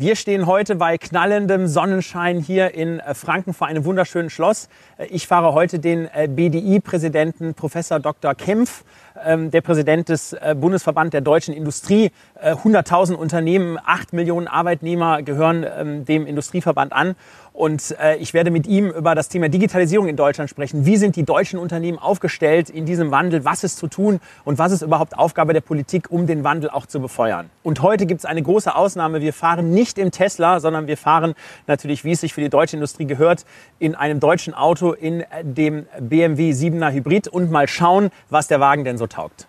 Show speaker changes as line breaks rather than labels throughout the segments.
Wir stehen heute bei knallendem Sonnenschein hier in äh, Franken vor einem wunderschönen Schloss. Äh, ich fahre heute den äh, BDI-Präsidenten Professor Dr. Kempf, der Präsident des Bundesverband der deutschen Industrie. 100.000 Unternehmen, 8 Millionen Arbeitnehmer gehören ähm, dem Industrieverband an. Und äh, ich werde mit ihm über das Thema Digitalisierung in Deutschland sprechen. Wie sind die deutschen Unternehmen aufgestellt in diesem Wandel? Was ist zu tun? Und was ist überhaupt Aufgabe der Politik, um den Wandel auch zu befeuern? Und heute gibt es eine große Ausnahme. Wir fahren nicht im Tesla, sondern wir fahren natürlich, wie es sich für die deutsche Industrie gehört, in einem deutschen Auto, in dem BMW 7er Hybrid und mal schauen, was der Wagen denn so taugt.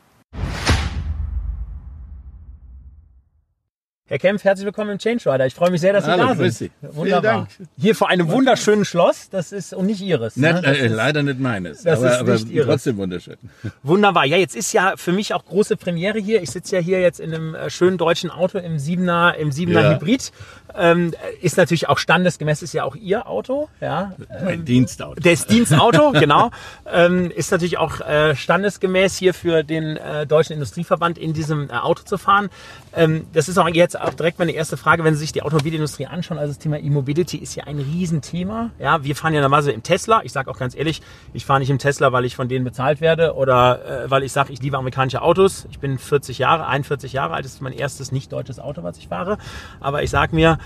Herr Kempf, herzlich willkommen im Change Rider. Ich freue mich sehr, dass Sie
Hallo,
da
grüß
sind.
Sie.
Wunderbar. Hier vor einem wunderschönen Schloss. Das ist und nicht Ihres.
Ne?
Das
äh, leider nicht meines,
das
aber,
ist
aber
nicht Ihres.
trotzdem wunderschön.
Wunderbar. Ja, jetzt ist ja für mich auch große Premiere hier. Ich sitze ja hier jetzt in einem äh, schönen deutschen Auto im Siebener, im Siebener
Ja.
Hybrid. Ähm, ist natürlich auch standesgemäß, ist ja auch Ihr Auto. Ja.
Mein Dienstauto.
Das Dienstauto, genau. Ähm, ist natürlich auch äh, standesgemäß hier für den äh, Deutschen Industrieverband in diesem äh, Auto zu fahren. Ähm, das ist auch jetzt auch direkt meine erste Frage, wenn Sie sich die Automobilindustrie anschauen. Also das Thema E-Mobility ist ja ein Riesenthema. Ja, wir fahren ja normalerweise im Tesla. Ich sage auch ganz ehrlich, ich fahre nicht im Tesla, weil ich von denen bezahlt werde oder äh, weil ich sage, ich liebe amerikanische Autos. Ich bin 40 Jahre, 41 Jahre alt. Das ist mein erstes nicht deutsches Auto, was ich fahre. Aber ich sage mir,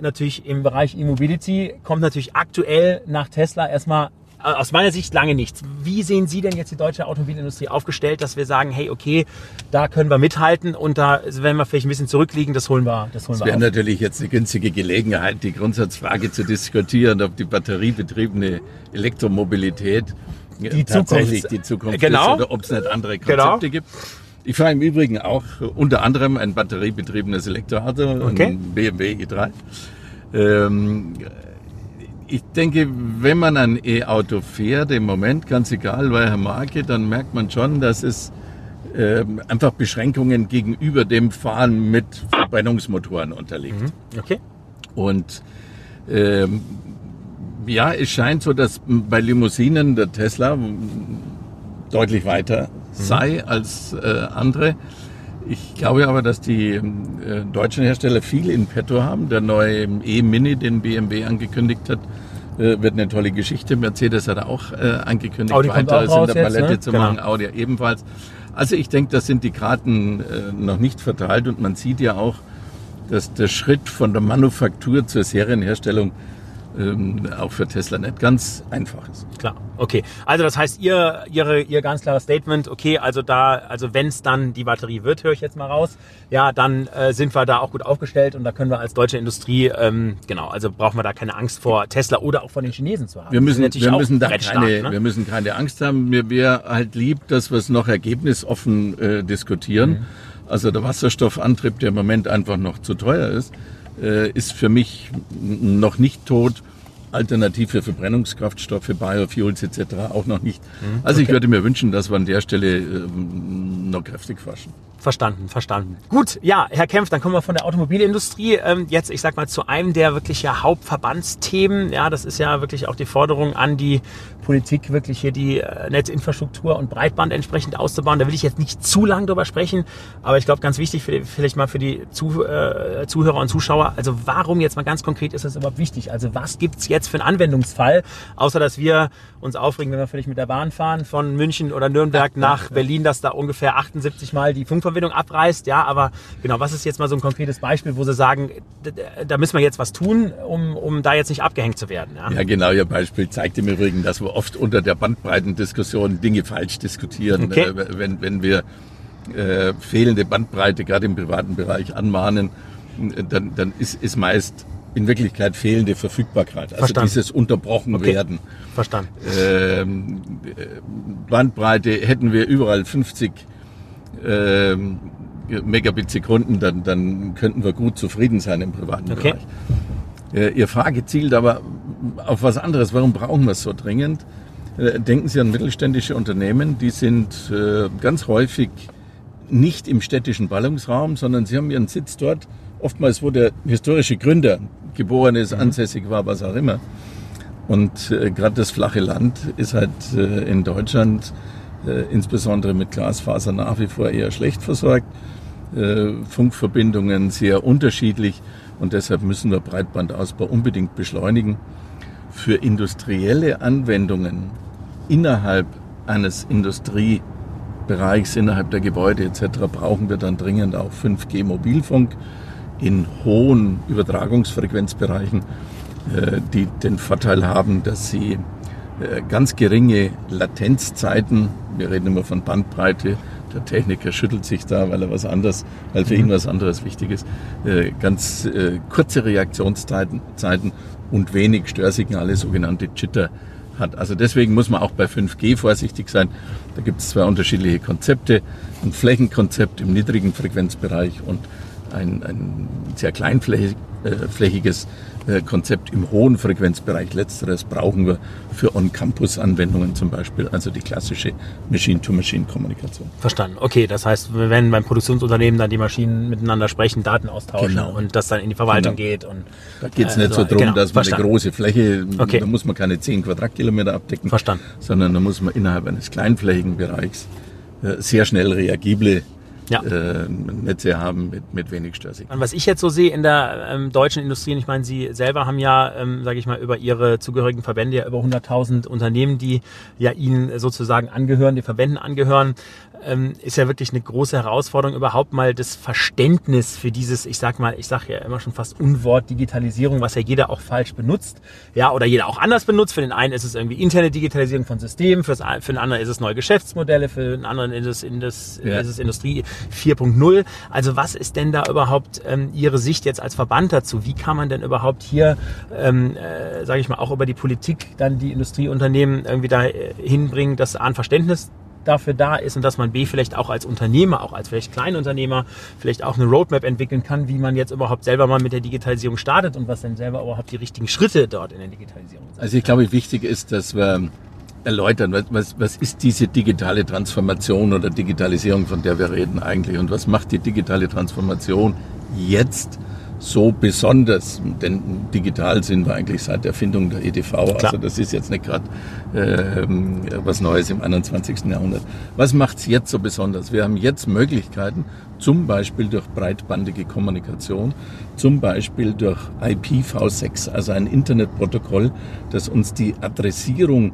natürlich im Bereich E-Mobility kommt natürlich aktuell nach Tesla erstmal äh, aus meiner Sicht lange nichts. Wie sehen Sie denn jetzt die deutsche Automobilindustrie aufgestellt, dass wir sagen, hey, okay, da können wir mithalten und da, wenn wir vielleicht ein bisschen zurückliegen, das holen wir, das holen wir
wäre natürlich jetzt eine günstige Gelegenheit, die Grundsatzfrage zu diskutieren, ob die batteriebetriebene Elektromobilität
Die
tatsächlich
Zukunft-
die Zukunft
Genau.
ist oder ob es nicht andere
Genau.
Konzepte gibt. Ich fahre im Übrigen auch unter anderem ein batteriebetriebenes Elektroauto,
Okay.
ein BMW i3. Ähm, ich denke, wenn man ein E-Auto fährt, im Moment, ganz egal welcher Marke, dann merkt man schon, dass es ähm, einfach Beschränkungen gegenüber dem Fahren mit Verbrennungsmotoren unterliegt.
Okay.
Und ähm, ja, es scheint so, dass bei Limousinen der Tesla deutlich weiter sei als äh, andere. Ich glaube aber, dass die äh, deutschen Hersteller viel in petto haben. Der neue E-Mini, den BMW angekündigt hat, äh, wird eine tolle Geschichte. Mercedes hat auch äh, angekündigt,
Audi
weiteres in der
jetzt,
Palette
ne?
zu
Genau.
machen. Audi ebenfalls. Also ich denke, das sind die Karten äh, noch nicht verteilt und man sieht ja auch, dass der Schritt von der Manufaktur zur Serienherstellung ähm, auch für Tesla nicht ganz einfach ist.
Klar, okay. Also das heißt, ihr, ihre, ihr ganz klares Statement, okay, also da, also wenn es dann die Batterie wird, höre ich jetzt mal raus, ja, dann äh, sind wir da auch gut aufgestellt und da können wir als deutsche Industrie, ähm, genau, also brauchen wir da keine Angst vor Tesla oder auch vor den Chinesen zu haben.
Wir müssen, wir müssen da keine,
ne?
wir müssen keine Angst haben. Mir wäre halt lieb, dass wir es noch ergebnisoffen äh, diskutieren.
Mhm.
Also der Wasserstoffantrieb, der im Moment einfach noch zu teuer ist, äh, ist für mich noch nicht tot. Alternative Verbrennungskraftstoffe, Biofuels etc. auch noch nicht.
Mhm.
Also ich würde mir wünschen, dass wir an der Stelle ähm, noch kräftig forschen.
Verstanden, verstanden. Gut, ja, Herr Kempf, dann kommen wir von der Automobilindustrie ähm, jetzt, ich sag mal, zu einem der wirklich ja Hauptverbandsthemen. Ja, das ist ja wirklich auch die Forderung an die Politik, wirklich hier die äh, Netzinfrastruktur und Breitband entsprechend auszubauen. Da will ich jetzt nicht zu lang drüber sprechen, aber ich glaube, ganz wichtig für vielleicht mal für die zu, äh, Zuhörer und Zuschauer. Also warum jetzt mal ganz konkret ist das überhaupt wichtig? Also was gibt's jetzt für einen Anwendungsfall, außer dass wir uns aufregen, wenn wir vielleicht mit der Bahn fahren von München oder Nürnberg nach Berlin, dass da ungefähr 78 Mal die Funkverbindung abreißt. Ja, aber genau, was ist jetzt mal so ein konkretes Beispiel, wo Sie sagen, da müssen wir jetzt was tun, um, um da jetzt nicht abgehängt zu werden? Ja?
Ja, genau, Ihr Beispiel zeigt im Übrigen, dass wir oft unter der Bandbreitendiskussion Dinge falsch diskutieren.
Okay.
Äh, wenn, wenn wir äh, fehlende Bandbreite gerade im privaten Bereich anmahnen, äh, dann, dann ist, ist meist in Wirklichkeit fehlende Verfügbarkeit. Also
Verstanden.
dieses unterbrochen
Okay.
werden.
Verstanden.
Ähm, äh, Bandbreite hätten wir überall 50 ähm, Megabit Sekunden, dann, dann könnten wir gut zufrieden sein im privaten
Okay.
Bereich. Äh, Ihr Frage zielt aber auf was anderes. Warum brauchen wir es so dringend? Äh, denken Sie an mittelständische Unternehmen, die sind äh, ganz häufig nicht im städtischen Ballungsraum, sondern sie haben ihren Sitz dort, oftmals wo der historische Gründer geboren ist, mhm. ansässig war, was auch immer. Und äh, gerade das flache Land ist halt äh, in Deutschland äh, insbesondere mit Glasfaser nach wie vor eher schlecht versorgt. Äh, Funkverbindungen sehr unterschiedlich und deshalb müssen wir Breitbandausbau unbedingt beschleunigen. Für industrielle Anwendungen innerhalb eines Industriebereichs, innerhalb der Gebäude etc. brauchen wir dann dringend auch 5G Mobilfunk in hohen Übertragungsfrequenzbereichen, äh, die den Vorteil haben, dass sie ganz geringe Latenzzeiten, wir reden immer von Bandbreite, der Techniker schüttelt sich da, weil er was anderes, weil für ihn mhm. was anderes wichtig ist, äh, ganz kurze Reaktionszeiten und wenig Störsignale, sogenannte Jitter hat. Also deswegen muss man auch bei 5G vorsichtig sein. Da gibt es zwei unterschiedliche Konzepte. Ein Flächenkonzept im niedrigen Frequenzbereich und ein, ein sehr kleinflächiges äh, Konzept im hohen Frequenzbereich. Letzteres brauchen wir für On-Campus-Anwendungen zum Beispiel, also die klassische Machine-to-Machine-Kommunikation.
Verstanden. Okay, das heißt, wenn beim Produktionsunternehmen dann die Maschinen miteinander sprechen, Daten austauschen genau. und das dann in die Verwaltung genau. geht. Und,
da geht es äh, nicht so darum, genau. dass man Verstanden. eine große Fläche, okay. da muss man keine 10 Quadratkilometer abdecken,
Verstanden.
sondern da muss man innerhalb eines kleinflächigen Bereichs äh, sehr schnell reagible ja. äh, Netze haben mit, mit wenig Störsignal.
Was ich jetzt so sehe in der ähm, deutschen Industrie, ich meine, Sie selber haben ja, ähm, sage ich mal, über Ihre zugehörigen Verbände ja über 100.000 Unternehmen, die ja Ihnen sozusagen angehören, den Verbänden angehören ähm, ist ja wirklich eine große Herausforderung, überhaupt mal das Verständnis für dieses, ich sag mal, ich sage ja immer schon fast Unwort Digitalisierung, was ja jeder auch falsch benutzt, ja, oder jeder auch anders benutzt. Für den einen ist es irgendwie interne Digitalisierung von Systemen, für den anderen ist es neue Geschäftsmodelle, für den anderen ist es, in das, ja. ist es Industrie 4.0. Also was ist denn da überhaupt ähm, Ihre Sicht jetzt als Verband dazu? Wie kann man denn überhaupt hier, ähm, äh, sage ich mal, auch über die Politik dann die Industrieunternehmen irgendwie da äh, hinbringen, dass an Verständnis dafür da ist und dass man B vielleicht auch als Unternehmer, auch als vielleicht Kleinunternehmer, vielleicht auch eine Roadmap entwickeln kann, wie man jetzt überhaupt selber mal mit der Digitalisierung startet und was dann selber überhaupt die richtigen Schritte dort in der Digitalisierung
sind. Also ich glaube, wichtig ist, dass wir erläutern, was, was, was ist diese digitale Transformation oder Digitalisierung, von der wir reden eigentlich und was macht die digitale Transformation jetzt so besonders, denn digital sind wir eigentlich seit der Erfindung der EDV, Klar. also das ist jetzt nicht gerade äh, was Neues im 21. Jahrhundert. Was macht es jetzt so besonders? Wir haben jetzt Möglichkeiten, zum Beispiel durch breitbandige Kommunikation, zum Beispiel durch IPv6, also ein Internetprotokoll, das uns die Adressierung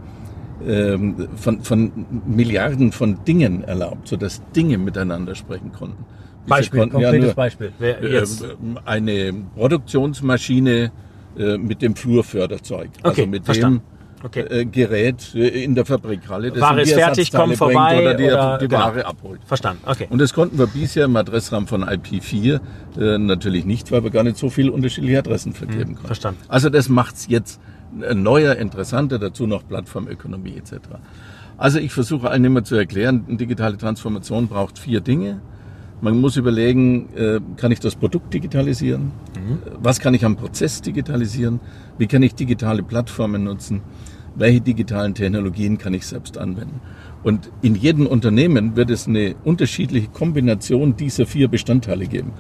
ähm, von, von Milliarden von Dingen erlaubt, sodass Dinge miteinander sprechen konnten.
Beispiel, konkretes ja Beispiel.
Wer äh, jetzt? Eine Produktionsmaschine äh, mit dem Flurförderzeug.
Okay, also mit verstanden.
dem okay. Äh, Gerät in der Fabrikhalle.
Das Ware ist fertig, kommt vorbei
oder die, oder, die genau. Ware abholt.
Verstanden, okay.
Und das konnten wir bisher im Adressrahmen von IP4 äh, natürlich nicht, weil wir gar nicht so viele unterschiedliche Adressen vergeben hm, konnten.
Verstanden.
Also das macht es jetzt neuer, interessanter, dazu noch Plattformökonomie etc. Also ich versuche allen immer zu erklären, eine digitale Transformation braucht vier Dinge. Man muss überlegen, äh, kann ich das Produkt digitalisieren? Mhm. Was kann ich am Prozess digitalisieren? Wie kann ich digitale Plattformen nutzen? Welche digitalen Technologien kann ich selbst anwenden? Und in jedem Unternehmen wird es eine unterschiedliche Kombination dieser vier Bestandteile geben.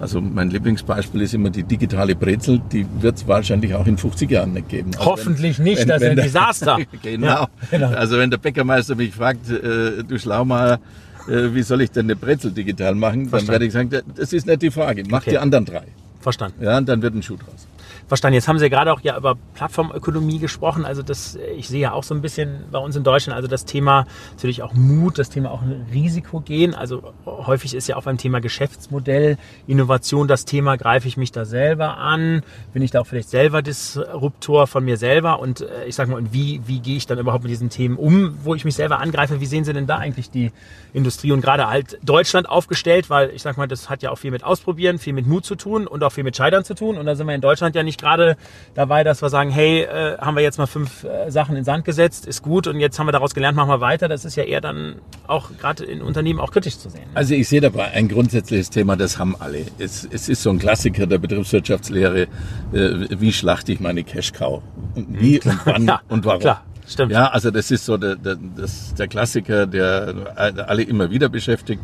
Also mein Lieblingsbeispiel ist immer die digitale Brezel, die wird es wahrscheinlich auch in 50 Jahren nicht geben.
Also Hoffentlich wenn, nicht, wenn, das ist ein Desaster.
genau. Ja, genau. Also wenn der Bäckermeister mich fragt, äh, du Schlaumeier, äh, wie soll ich denn eine Brezel digital machen? Verstanden. Dann werde ich sagen, das ist nicht die Frage. Mach okay. die anderen drei.
Verstanden.
Ja, und dann wird ein Schuh draus.
Verstanden. Jetzt haben Sie ja gerade auch ja über Plattformökonomie gesprochen. Also das, ich sehe ja auch so ein bisschen bei uns in Deutschland, also das Thema natürlich auch Mut, das Thema auch Risiko gehen. Also häufig ist ja auch beim Thema Geschäftsmodell, Innovation das Thema, greife ich mich da selber an? Bin ich da auch vielleicht selber Disruptor von mir selber? Und äh, ich sage mal, und wie, wie gehe ich dann überhaupt mit diesen Themen um, wo ich mich selber angreife? Wie sehen Sie denn da eigentlich die Industrie und gerade halt Deutschland aufgestellt? Weil ich sage mal, das hat ja auch viel mit Ausprobieren, viel mit Mut zu tun und auch viel mit Scheitern zu tun. Und da sind wir in Deutschland ja nicht nicht gerade dabei, dass wir sagen, hey, äh, haben wir jetzt mal fünf äh, Sachen in Sand gesetzt, ist gut und jetzt haben wir daraus gelernt, machen wir weiter. Das ist ja eher dann auch gerade in Unternehmen auch kritisch zu sehen. Ne?
Also ich sehe dabei ein grundsätzliches Thema, das haben alle. Es, es ist so ein Klassiker der Betriebswirtschaftslehre, äh, wie schlachte ich meine Cash-Cow? Wie und wann ja, und warum? Klar. stimmt. Ja, also das ist so der, der, das, der Klassiker, der alle immer wieder beschäftigt.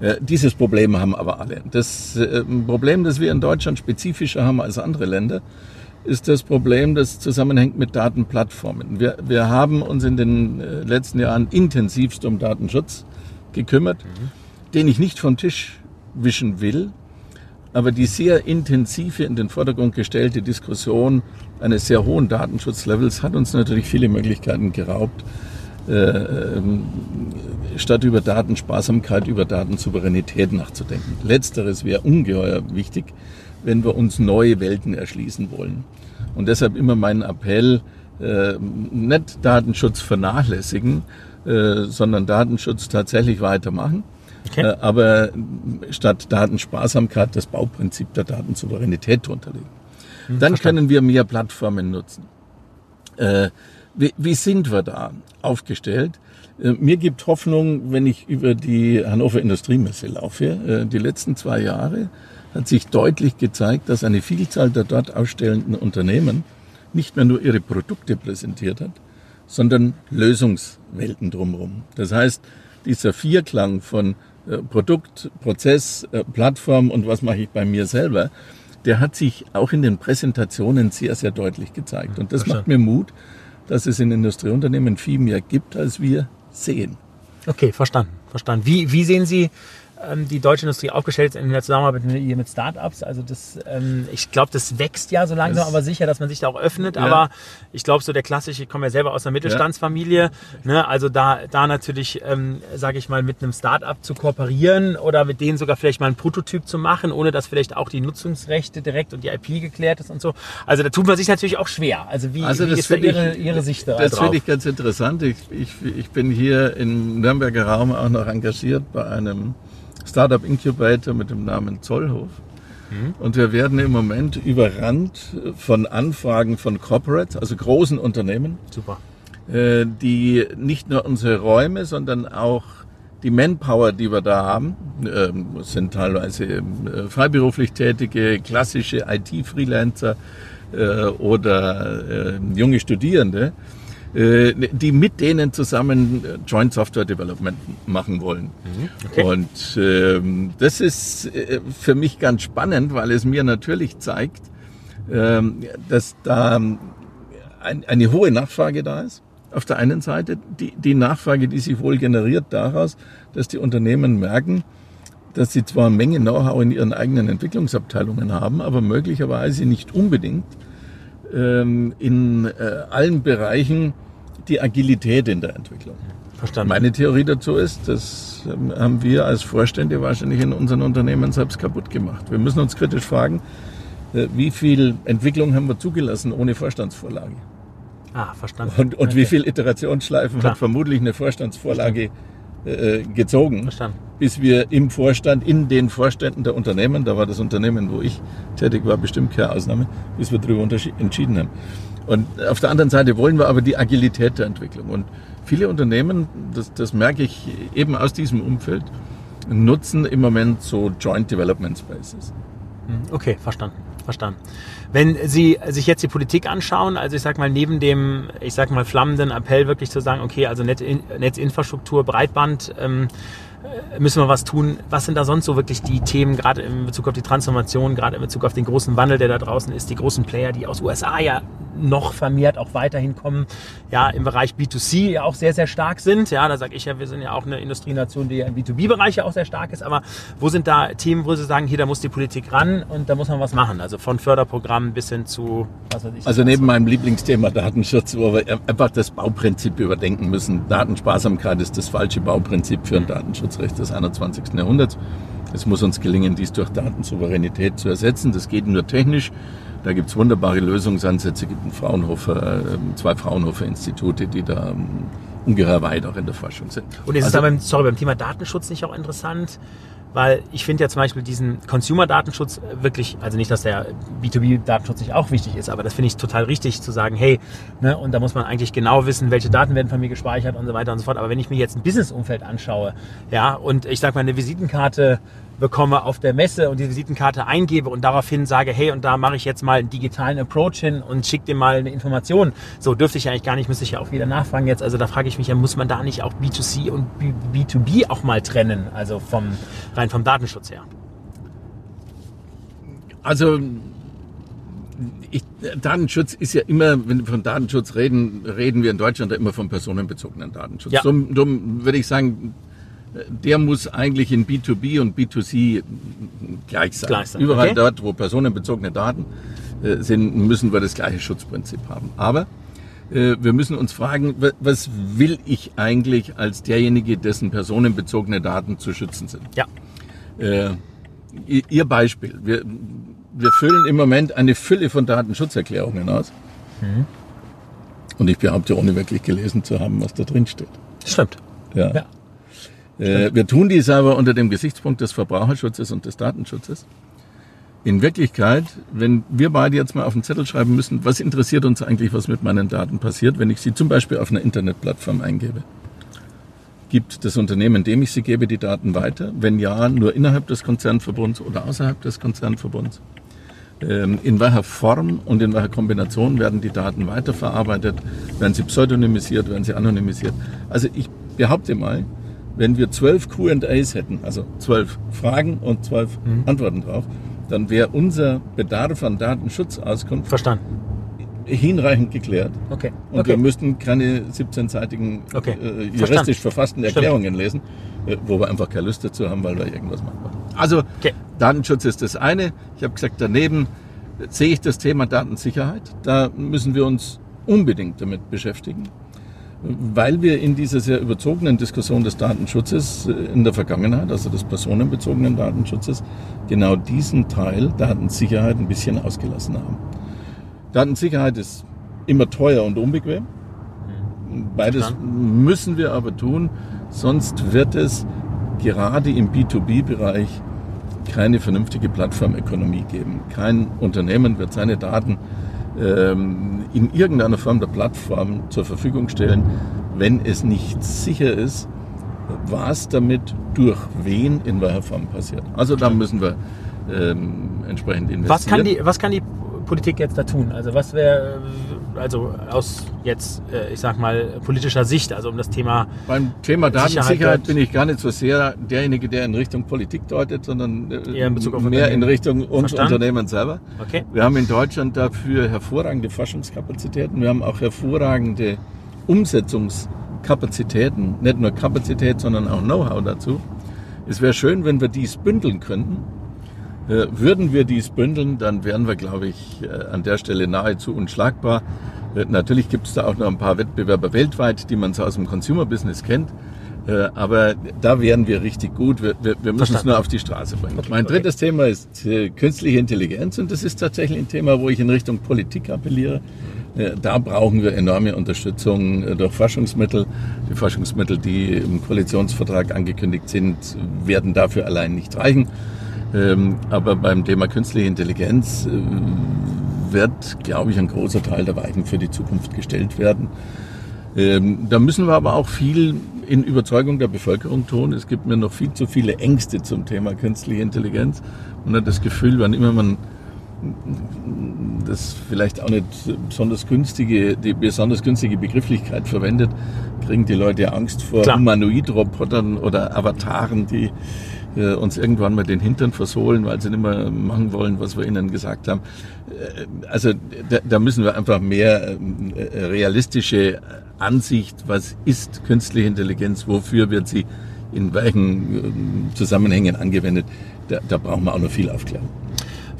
Äh, dieses Problem haben aber alle. Das äh, Problem, das wir in Deutschland spezifischer haben als andere Länder, ist das Problem, das zusammenhängt mit Datenplattformen. Wir, wir haben uns in den äh, letzten Jahren intensivst um Datenschutz gekümmert, mhm. den ich nicht vom Tisch wischen will, aber die sehr intensive in den Vordergrund gestellte Diskussion eines sehr hohen Datenschutzlevels hat uns natürlich viele Möglichkeiten geraubt, ähm, statt über Datensparsamkeit, über Datensouveränität nachzudenken. Letzteres wäre ungeheuer wichtig, wenn wir uns neue Welten erschließen wollen. Und deshalb immer mein Appell, äh, nicht Datenschutz vernachlässigen, äh, sondern Datenschutz tatsächlich weitermachen Okay. Äh, aber statt Datensparsamkeit das Bauprinzip der Datensouveränität drunter legen. Hm, Dann verstanden. können wir mehr Plattformen nutzen. Äh, wie, wie sind wir da aufgestellt? Äh, mir gibt Hoffnung, wenn ich über die Hannover Industriemesse laufe. Die letzten zwei Jahre hat sich deutlich gezeigt, dass eine Vielzahl der dort ausstellenden Unternehmen nicht mehr nur ihre Produkte präsentiert hat, sondern Lösungswelten drumherum. Das heißt, dieser Vierklang von äh, Produkt, Prozess, äh, Plattform und was mache ich bei mir selber, der hat sich auch in den Präsentationen sehr, sehr deutlich gezeigt. Und das macht mir Mut, dass es in Industrieunternehmen viel mehr gibt, als wir sehen.
Okay, verstanden, verstanden. Wie, wie sehen Sie die deutsche Industrie aufgestellt ist in der Zusammenarbeit mit, mit Startups. Also das, ähm, ich glaube, das wächst ja so langsam, das, aber sicher, dass man sich da auch öffnet. Ja. Aber ich glaube, so der klassische, ich komme ja selber aus einer Mittelstandsfamilie, ja. ne, also da, da natürlich, ähm, sage ich mal, mit einem Startup zu kooperieren oder mit denen sogar vielleicht mal einen Prototyp zu machen, ohne dass vielleicht auch die Nutzungsrechte direkt und die IP geklärt ist und so. Also da tut man sich natürlich auch schwer. Also wie,
also
wie ist da Ihre,
ich, Ihre Sicht da Das finde ich ganz interessant. Ich, ich, ich bin hier im Nürnberger Raum auch noch engagiert bei einem Startup Incubator mit dem Namen Zollhof. Mhm. Und wir werden im Moment überrannt von Anfragen von Corporates, also großen Unternehmen.
Super.
Äh, die nicht nur unsere Räume, sondern auch die Manpower, die wir da haben, ähm, sind teilweise äh, freiberuflich tätige, klassische IT-Freelancer äh, oder junge Studierende, die mit denen zusammen äh, Joint Software Development machen wollen. Mhm. Okay. Und ähm, das ist äh, für mich ganz spannend, weil es mir natürlich zeigt, ähm, dass da ein, eine hohe Nachfrage da ist. Auf der einen Seite die, die Nachfrage, die sich wohl generiert daraus, dass die Unternehmen merken, dass sie zwar eine Menge Know-how in ihren eigenen Entwicklungsabteilungen haben, aber möglicherweise nicht unbedingt ähm, in äh, allen Bereichen die Agilität in der Entwicklung. Verstanden. Meine Theorie dazu ist, das ähm, haben wir als Vorstände wahrscheinlich in unseren Unternehmen selbst kaputt gemacht. Wir müssen uns kritisch fragen, äh, wie viel Entwicklung haben wir zugelassen ohne Vorstandsvorlage?
Ah, verstanden.
Und, und okay. wie viel Iterationsschleifen Klar. hat vermutlich eine Vorstandsvorlage äh, gezogen, Verstanden. bis wir im Vorstand, in den Vorständen der Unternehmen, da war das Unternehmen, wo ich tätig war, bestimmt keine Ausnahme, bis wir darüber entschieden haben. Und auf der anderen Seite wollen wir aber die Agilität der Entwicklung. Und viele Unternehmen, das, das merke ich eben aus diesem Umfeld, nutzen im Moment so Joint Development Spaces.
Hm, okay, verstanden verstanden. Wenn Sie sich jetzt die Politik anschauen, also ich sag mal neben dem, ich sag mal flammenden Appell wirklich zu sagen, okay, also Netzinfrastruktur, Breitband, ähm, müssen wir was tun. Was sind da sonst so wirklich die Themen, gerade in Bezug auf die Transformation, gerade in Bezug auf den großen Wandel, der da draußen ist, die großen Player, die aus USA ja noch vermehrt auch weiterhin kommen, ja, im Bereich B2C ja auch sehr, sehr stark sind. Ja, da sage ich ja, wir sind ja auch eine Industrienation, die ja im B2B-Bereich ja auch sehr stark ist. Aber wo sind da Themen, wo Sie sagen, hier, da muss die Politik ran und da muss man was machen? Also von Förderprogrammen bis hin zu,
was weiß ich. Also neben meinem Lieblingsthema Datenschutz, wo wir einfach das Bauprinzip überdenken müssen. Datensparsamkeit ist das falsche Bauprinzip für ein Datenschutzrecht des 21. Jahrhunderts. Es muss uns gelingen, dies durch Datensouveränität zu ersetzen. Das geht nur technisch. Da gibt es wunderbare Lösungsansätze, gibt ein Fraunhofer, ähm, zwei Fraunhofer-Institute, die da ähm, ungeheuer weit auch in der Forschung sind.
Und ist also, es da beim, sorry, beim Thema Datenschutz nicht auch interessant? Weil ich finde ja zum Beispiel diesen Consumer-Datenschutz wirklich, also nicht, dass der B2B-Datenschutz nicht auch wichtig ist, aber das finde ich total richtig zu sagen, hey, ne, und da muss man eigentlich genau wissen, welche Daten werden von mir gespeichert und so weiter und so fort. Aber wenn ich mir jetzt ein Business-Umfeld anschaue, ja, und ich sage mal eine Visitenkarte bekomme auf der Messe und die Visitenkarte eingebe und daraufhin sage, hey, und da mache ich jetzt mal einen digitalen Approach hin und schicke dir mal eine Information. So dürfte ich eigentlich gar nicht, müsste ich ja auch wieder nachfragen jetzt. Also da frage ich mich ja, muss man da nicht auch B2C und B2B auch mal trennen? Also vom, rein vom Datenschutz her.
Also ich, Datenschutz ist ja immer, wenn wir von Datenschutz reden, reden wir in Deutschland ja immer von personenbezogenen Datenschutz. Ja. Darum, darum würde ich sagen, der muss eigentlich in B2B und B2C gleich sein. Gleich sein. Überall okay. dort, wo personenbezogene Daten äh, sind, müssen wir das gleiche Schutzprinzip haben. Aber äh, wir müssen uns fragen, was will ich eigentlich als derjenige, dessen personenbezogene Daten zu schützen sind?
Ja.
Äh, Ihr Beispiel. Wir, wir füllen im Moment eine Fülle von Datenschutzerklärungen aus. Mhm. Und ich behaupte, ohne wirklich gelesen zu haben, was da drin steht.
Stimmt.
Ja. ja. Äh, wir tun dies aber unter dem Gesichtspunkt des Verbraucherschutzes und des Datenschutzes. In Wirklichkeit, wenn wir beide jetzt mal auf den Zettel schreiben müssen, was interessiert uns eigentlich, was mit meinen Daten passiert, wenn ich sie zum Beispiel auf einer Internetplattform eingebe? Gibt das Unternehmen, dem ich sie gebe, die Daten weiter? Wenn ja, nur innerhalb des Konzernverbunds oder außerhalb des Konzernverbunds? Ähm, in welcher Form und in welcher Kombination werden die Daten weiterverarbeitet? Werden sie pseudonymisiert? Werden sie anonymisiert? Also ich behaupte mal, wenn wir zwölf Q&As hätten, also zwölf Fragen und zwölf mhm. Antworten drauf, dann wäre unser Bedarf an Datenschutzauskunft
Verstanden.
hinreichend geklärt.
Okay.
Und
okay.
wir müssten keine 17-seitigen
okay.
äh, juristisch verfassten Erklärungen Stimmt. lesen, äh, wo wir einfach keine Lust dazu haben, weil wir irgendwas machen. Also okay. Datenschutz ist das eine. Ich habe gesagt, daneben sehe ich das Thema Datensicherheit. Da müssen wir uns unbedingt damit beschäftigen weil wir in dieser sehr überzogenen Diskussion des Datenschutzes äh, in der Vergangenheit, also des personenbezogenen Datenschutzes, genau diesen Teil Datensicherheit ein bisschen ausgelassen haben. Datensicherheit ist immer teuer und unbequem. Beides müssen wir aber tun, sonst wird es gerade im B2B-Bereich keine vernünftige Plattformökonomie geben. Kein Unternehmen wird seine Daten ähm, in irgendeiner Form der Plattform zur Verfügung stellen, wenn es nicht sicher ist, was damit durch wen in welcher Form passiert. Also da müssen wir ähm, entsprechend investieren.
Was kann die, was kann die Politik jetzt da tun? Also was wäre, also aus jetzt, äh, ich sag mal, politischer Sicht, also um das Thema.
Beim Thema Datensicherheit bin ich gar nicht so sehr derjenige, der in Richtung Politik deutet, sondern
äh, in
mehr in Richtung uns Verstanden? Unternehmen selber.
Okay.
Wir haben in Deutschland dafür hervorragende Forschungskapazitäten. Wir haben auch hervorragende Umsetzungskapazitäten, nicht nur Kapazität, sondern auch Know-how dazu. Es wäre schön, wenn wir dies bündeln könnten würden wir dies bündeln, dann wären wir, glaube ich, äh, an der Stelle nahezu unschlagbar. Äh, natürlich gibt es da auch noch ein paar Wettbewerber weltweit, die man so aus dem Consumer-Business kennt. Aber da wären wir richtig gut. Wir, wir, wir müssen es nur auf die Straße bringen. Okay, mein drittes okay. Thema ist künstliche Intelligenz und das ist tatsächlich ein Thema, wo ich in Richtung Politik appelliere. Da brauchen wir enorme Unterstützung durch Forschungsmittel. Die Forschungsmittel, die im Koalitionsvertrag angekündigt sind, werden dafür allein nicht reichen. Ähm, aber beim Thema künstliche Intelligenz äh, wird, glaube ich, ein großer Teil der Weichen für die Zukunft gestellt werden. Ähm, da müssen wir aber auch viel in Überzeugung der Bevölkerung tun. Es gibt mir noch viel zu viele Ängste zum Thema künstliche Intelligenz. Man hat das Gefühl, wann immer man das vielleicht auch nicht besonders günstige, die besonders günstige Begrifflichkeit verwendet, kriegen die Leute Angst vor Humanoid-Robotern oder Avataren, die äh, uns irgendwann mal den Hintern versohlen, weil sie nicht mehr machen wollen, was wir ihnen gesagt haben. Äh, also da, da müssen wir einfach mehr äh, realistische Ansicht, was ist künstliche Intelligenz, wofür wird sie in welchen Zusammenhängen angewendet, da, da brauchen wir auch noch viel Aufklärung.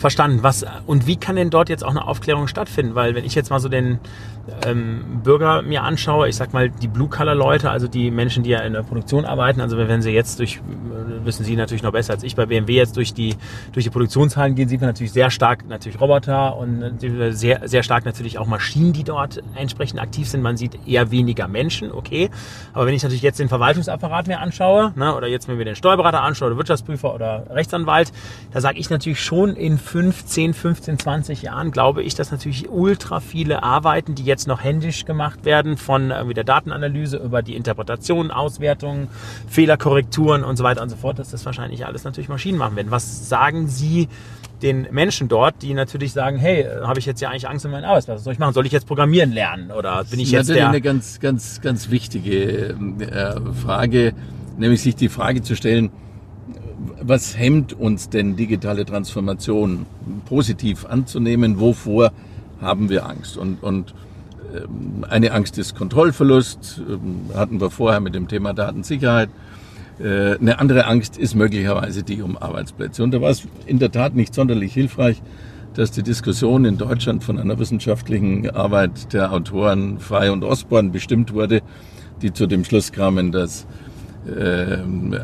Verstanden. Was und wie kann denn dort jetzt auch eine Aufklärung stattfinden? Weil wenn ich jetzt mal so den ähm, Bürger mir anschaue, ich sag mal die Blue-Color-Leute, also die Menschen, die ja in der Produktion arbeiten, also wenn sie jetzt durch, äh, wissen Sie natürlich noch besser als ich, bei BMW jetzt durch die, durch die Produktionshallen gehen, sieht man natürlich sehr stark natürlich Roboter und sehr, sehr stark natürlich auch Maschinen, die dort entsprechend aktiv sind. Man sieht eher weniger Menschen, okay. Aber wenn ich natürlich jetzt den Verwaltungsapparat mir anschaue, ne, oder jetzt mir den Steuerberater anschaue, oder Wirtschaftsprüfer oder Rechtsanwalt, da sage ich natürlich schon in 5, 10, 15, 20 Jahren, glaube ich, dass natürlich ultra viele Arbeiten, die jetzt noch händisch gemacht werden, von irgendwie der Datenanalyse über die Interpretation, Auswertungen, Fehlerkorrekturen und so weiter und so fort dass das wahrscheinlich alles natürlich Maschinen machen werden. Was sagen Sie den Menschen dort, die natürlich sagen, hey, habe ich jetzt ja eigentlich Angst um meinen Arbeitsplatz? Was soll ich machen? Soll ich jetzt programmieren lernen? Oder bin ich
das
jetzt der...
eine ganz, ganz, ganz wichtige äh, Frage, nämlich sich die Frage zu stellen, was hemmt uns denn digitale Transformation positiv anzunehmen? Wovor haben wir Angst? Und, und ähm, eine Angst ist Kontrollverlust, ähm, hatten wir vorher mit dem Thema Datensicherheit. Äh, eine andere Angst ist möglicherweise die um Arbeitsplätze. Und da war es in der Tat nicht sonderlich hilfreich, dass die Diskussion in Deutschland von einer wissenschaftlichen Arbeit der Autoren Frey und Osborn bestimmt wurde, die zu dem Schluss kamen, dass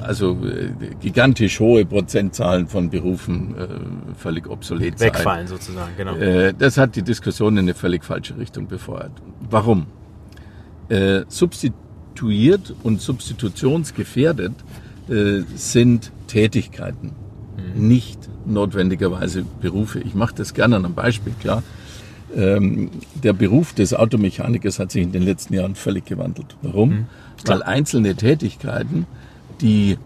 also äh, gigantisch hohe Prozentzahlen von Berufen äh, völlig obsolet
sein. Wegfallen sozusagen, genau.
Äh, das hat die Diskussion in eine völlig falsche Richtung befeuert. Warum? Substituiert und substitutionsgefährdet sind Tätigkeiten, mhm. nicht notwendigerweise Berufe. Ich mache das gerne an einem Beispiel klar. Ähm, der Beruf des Automechanikers hat sich in den letzten Jahren völlig gewandelt. Warum? Mhm weil einzelne Tätigkeiten, die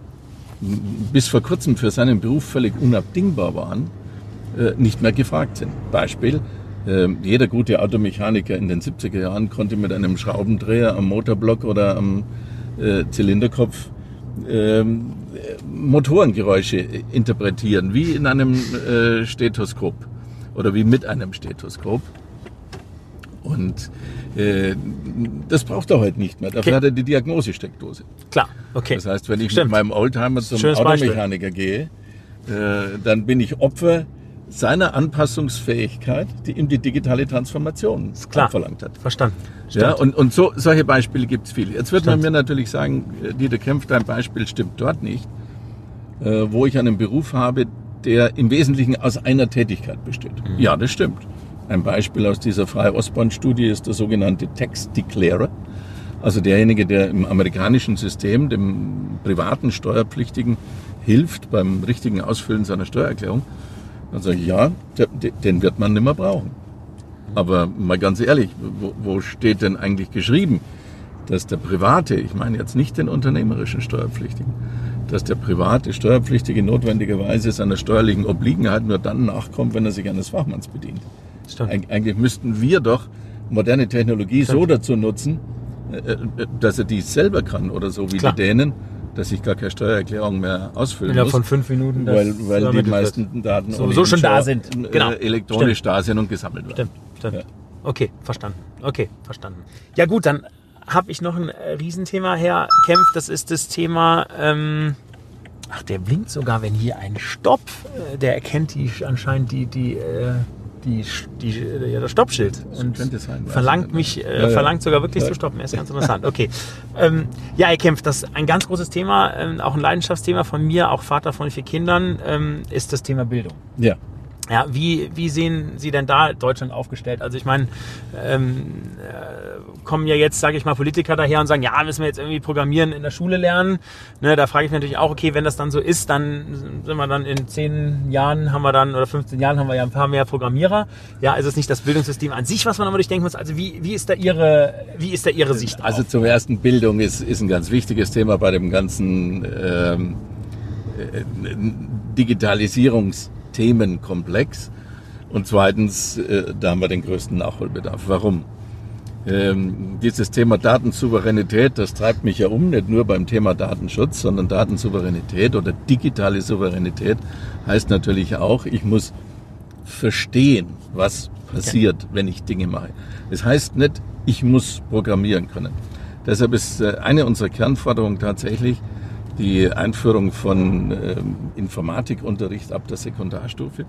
bis vor kurzem für seinen Beruf völlig unabdingbar waren, äh, nicht mehr gefragt sind. Beispiel, äh, jeder gute Automechaniker in den 70er Jahren konnte mit einem Schraubendreher am Motorblock oder am äh, Zylinderkopf ähm, Motorengeräusche interpretieren, wie in einem Stethoskop oder wie mit einem Stethoskop. Und äh, das braucht er heute nicht mehr. Dafür okay. hat er die Diagnosesteckdose.
Klar, okay.
Das heißt, wenn ich Stimmt. mit meinem Oldtimer zum Schönes Automechaniker Beispiel. gehe, äh, dann bin ich Opfer seiner Anpassungsfähigkeit, die ihm die digitale Transformation
Klar.
verlangt hat.
Verstanden.
Stimmt. Ja, und, und so, solche Beispiele gibt es viele. Jetzt wird Stimmt. man mir natürlich sagen, äh, Dieter Kempf, dein Beispiel stimmt dort nicht, äh, wo ich einen Beruf habe, der im Wesentlichen aus einer Tätigkeit besteht. Mhm. Ja, das stimmt. Ein Beispiel aus dieser Frei-Ostbahn-Studie ist der sogenannte Text Declarer. Also derjenige, der im amerikanischen System dem privaten Steuerpflichtigen hilft beim richtigen Ausfüllen seiner Steuererklärung. Dann sage ich, ja, den wird man nicht mehr brauchen. Aber mal ganz ehrlich, wo, wo steht denn eigentlich geschrieben, dass der private, ich meine jetzt nicht den unternehmerischen Steuerpflichtigen, dass der private Steuerpflichtige notwendigerweise seiner steuerlichen Obliegenheit nur dann nachkommt, wenn er sich eines Fachmanns bedient. Stimmt. Eigentlich müssten wir doch moderne Technologie Stimmt. so dazu nutzen, äh, äh, dass er dies selber kann oder so wie Klar. die Dänen, dass ich gar keine Steuererklärung mehr ausfüllen
ja, muss. von fünf Minuten.
Weil, weil die meisten. Daten
so, so schon da sind.
Äh, genau. elektronisch Stimmt. da sind und gesammelt werden.
Stimmt, Stimmt. Ja. Okay, verstanden. Okay, verstanden. Ja gut, dann habe ich noch ein Riesenthema, Herr Kempf. Das ist das Thema... Ähm, ach, der blinkt sogar, wenn hier ein Stopp, der erkennt die anscheinend die, die äh, die, die, ja, das Stoppschild und sein, verlangt mich, äh, ja, ja. verlangt sogar wirklich zu stoppen. Ist ganz interessant. Okay. ähm, ja, Herr Kempf, das ist ein ganz großes Thema, ähm, auch ein Leidenschaftsthema von mir, auch Vater von vier Kindern, ähm, ist das Thema Bildung.
Ja.
Ja, wie, wie sehen Sie denn da Deutschland aufgestellt? Also ich meine, ähm, äh, kommen ja jetzt, sage ich mal, Politiker daher und sagen, ja, müssen wir jetzt irgendwie Programmieren in der Schule lernen. Ne, da frage ich mich natürlich auch, okay, wenn das dann so ist, dann sind wir dann in zehn Jahren haben wir dann, oder 15 Jahren haben wir ja ein paar mehr Programmierer. Ja, ist es nicht das Bildungssystem an sich, was man aber durchdenken muss? Also wie, wie ist da Ihre, wie ist da Ihre Sicht?
Also zum ersten, Bildung ist, ist ein ganz wichtiges Thema bei dem ganzen ähm, äh, Digitalisierungs- Themenkomplex. Und zweitens, äh, da haben wir den größten Nachholbedarf. Warum? Ähm, dieses Thema Datensouveränität, das treibt mich ja um, nicht nur beim Thema Datenschutz, sondern Datensouveränität oder digitale Souveränität heißt natürlich auch, ich muss verstehen, was passiert, wenn ich Dinge mache. Das heißt nicht, ich muss programmieren können. Deshalb ist äh, eine unserer Kernforderungen tatsächlich, die Einführung von äh, Informatikunterricht ab der Sekundarstufe.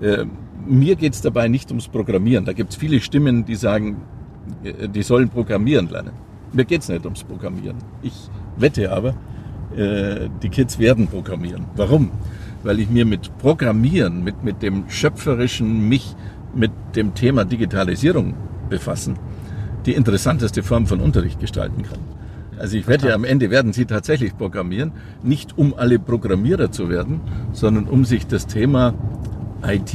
Äh, mir geht es dabei nicht ums Programmieren. Da gibt es viele Stimmen, die sagen, äh, die sollen programmieren lernen. Mir geht es nicht ums Programmieren. Ich wette aber, äh, die Kids werden programmieren. Warum? Weil ich mir mit Programmieren, mit, mit dem schöpferischen mich mit dem Thema Digitalisierung befassen, die interessanteste Form von Unterricht gestalten kann. Also ich wette, am Ende werden Sie tatsächlich programmieren, nicht um alle Programmierer zu werden, sondern um sich das Thema IT,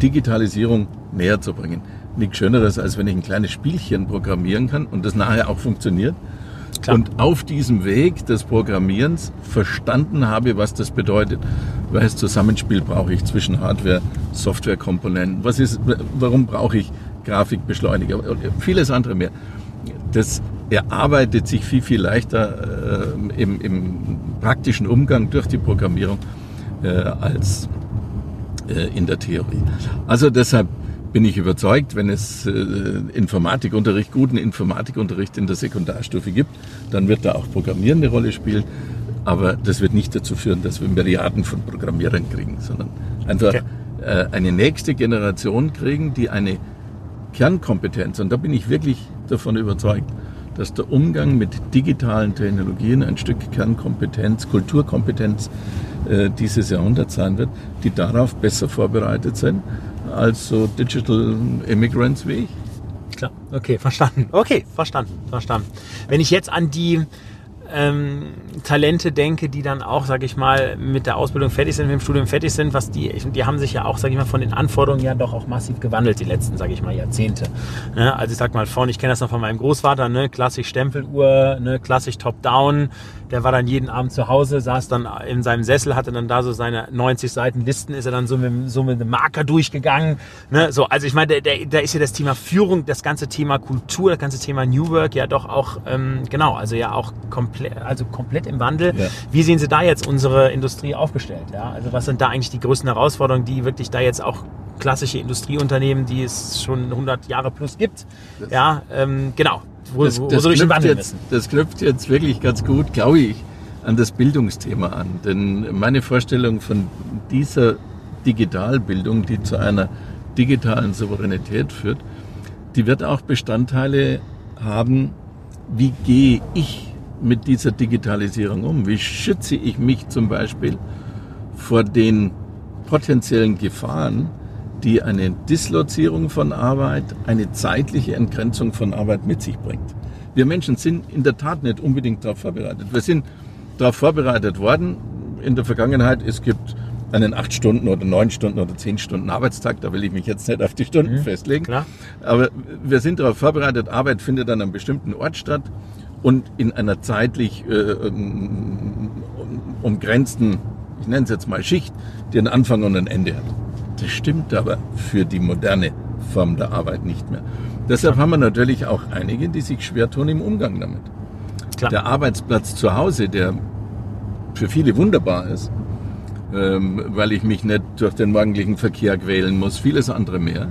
Digitalisierung näher zu bringen. Nichts Schöneres, als wenn ich ein kleines Spielchen programmieren kann und das nachher auch funktioniert. Klar. und auf diesem Weg des Programmierens verstanden habe, was das bedeutet. Welches Zusammenspiel brauche ich zwischen Hardware, Softwarekomponenten? Was ist, warum brauche ich Grafikbeschleuniger? Vieles andere mehr. Das erarbeitet sich viel, viel leichter äh, im, im, praktischen Umgang durch die Programmierung äh, als äh, in der Theorie. Also deshalb bin ich überzeugt, wenn es äh, Informatikunterricht, guten Informatikunterricht in der Sekundarstufe gibt, dann wird da auch Programmieren eine Rolle spielen. Aber das wird nicht dazu führen, dass wir Milliarden von Programmierern kriegen, sondern einfach okay. äh, eine nächste Generation kriegen, die eine Kernkompetenz, und da bin ich wirklich davon überzeugt, dass der Umgang mit digitalen Technologien ein Stück Kernkompetenz, Kulturkompetenz äh, dieses Jahrhunderts sein wird, die darauf besser vorbereitet sind als so Digital Immigrants wie ich.
Klar, okay, verstanden. Okay, verstanden, verstanden. Wenn ich jetzt an die ähm, Talente denke, die dann auch, sage ich mal, mit der Ausbildung fertig sind, mit dem Studium fertig sind, was die, die haben sich ja auch, sage ich mal, von den Anforderungen ja doch auch massiv gewandelt die letzten, sage ich mal, Jahrzehnte. Ne? Also ich sag mal vorne, ich kenne das noch von meinem Großvater, ne? klassisch Stempeluhr, ne? klassisch Top-Down, der war dann jeden Abend zu Hause, saß dann in seinem Sessel, hatte dann da so seine 90 Seiten Listen, ist er dann so mit, so mit einem Marker durchgegangen. Ne? So, also ich meine, da, ist ja das Thema Führung, das ganze Thema Kultur, das ganze Thema New Work ja doch auch, ähm, genau, also ja auch komplett, also komplett im Wandel. Ja. Wie sehen Sie da jetzt unsere Industrie aufgestellt? Ja? Also was sind da eigentlich die größten Herausforderungen, die wirklich da jetzt auch klassische Industrieunternehmen, die es schon 100 Jahre plus gibt. Ja, ähm, genau
wo, das, wo, das, knüpft jetzt, das knüpft jetzt wirklich ganz gut, glaube ich, an das Bildungsthema an. Denn meine Vorstellung von dieser Digitalbildung, die zu einer digitalen Souveränität führt, die wird auch Bestandteile haben, wie gehe ich mit dieser Digitalisierung um? Wie schütze ich mich zum Beispiel vor den potenziellen Gefahren, die eine Dislozierung von Arbeit, eine zeitliche Entgrenzung von Arbeit mit sich bringt. Wir Menschen sind in der Tat nicht unbedingt darauf vorbereitet. Wir sind darauf vorbereitet worden in der Vergangenheit. Es gibt einen acht Stunden oder neun Stunden oder zehn Stunden Arbeitstag. Da will ich mich jetzt nicht auf die Stunden mhm, festlegen. Klar. Aber wir sind darauf vorbereitet. Arbeit findet an einem bestimmten Ort statt und in einer zeitlich äh, umgrenzten, ich nenne es jetzt mal Schicht, die einen Anfang und ein Ende hat. Das stimmt aber für die moderne Form der Arbeit nicht mehr. Deshalb haben wir natürlich auch einige, die sich schwer tun im Umgang damit. Klar. Der Arbeitsplatz zu Hause, der für viele wunderbar ist, ähm, weil ich mich nicht durch den morgendlichen Verkehr quälen muss, vieles andere mehr,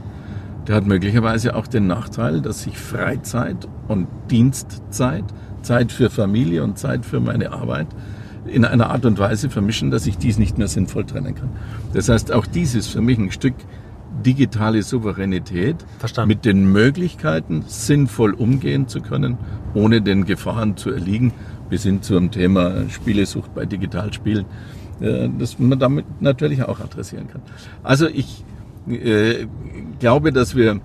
der hat möglicherweise auch den Nachteil, dass sich Freizeit und Dienstzeit, Zeit für Familie und Zeit für meine Arbeit in einer Art und Weise vermischen, dass ich dies nicht mehr sinnvoll trennen kann. Das heißt, auch dies ist für mich ein Stück digitale Souveränität Verstanden. mit den Möglichkeiten, sinnvoll umgehen zu können, ohne den Gefahren zu erliegen, bis hin zum Thema Spielesucht bei Digitalspielen, äh, das man damit natürlich auch adressieren kann. Also ich äh, glaube, dass wir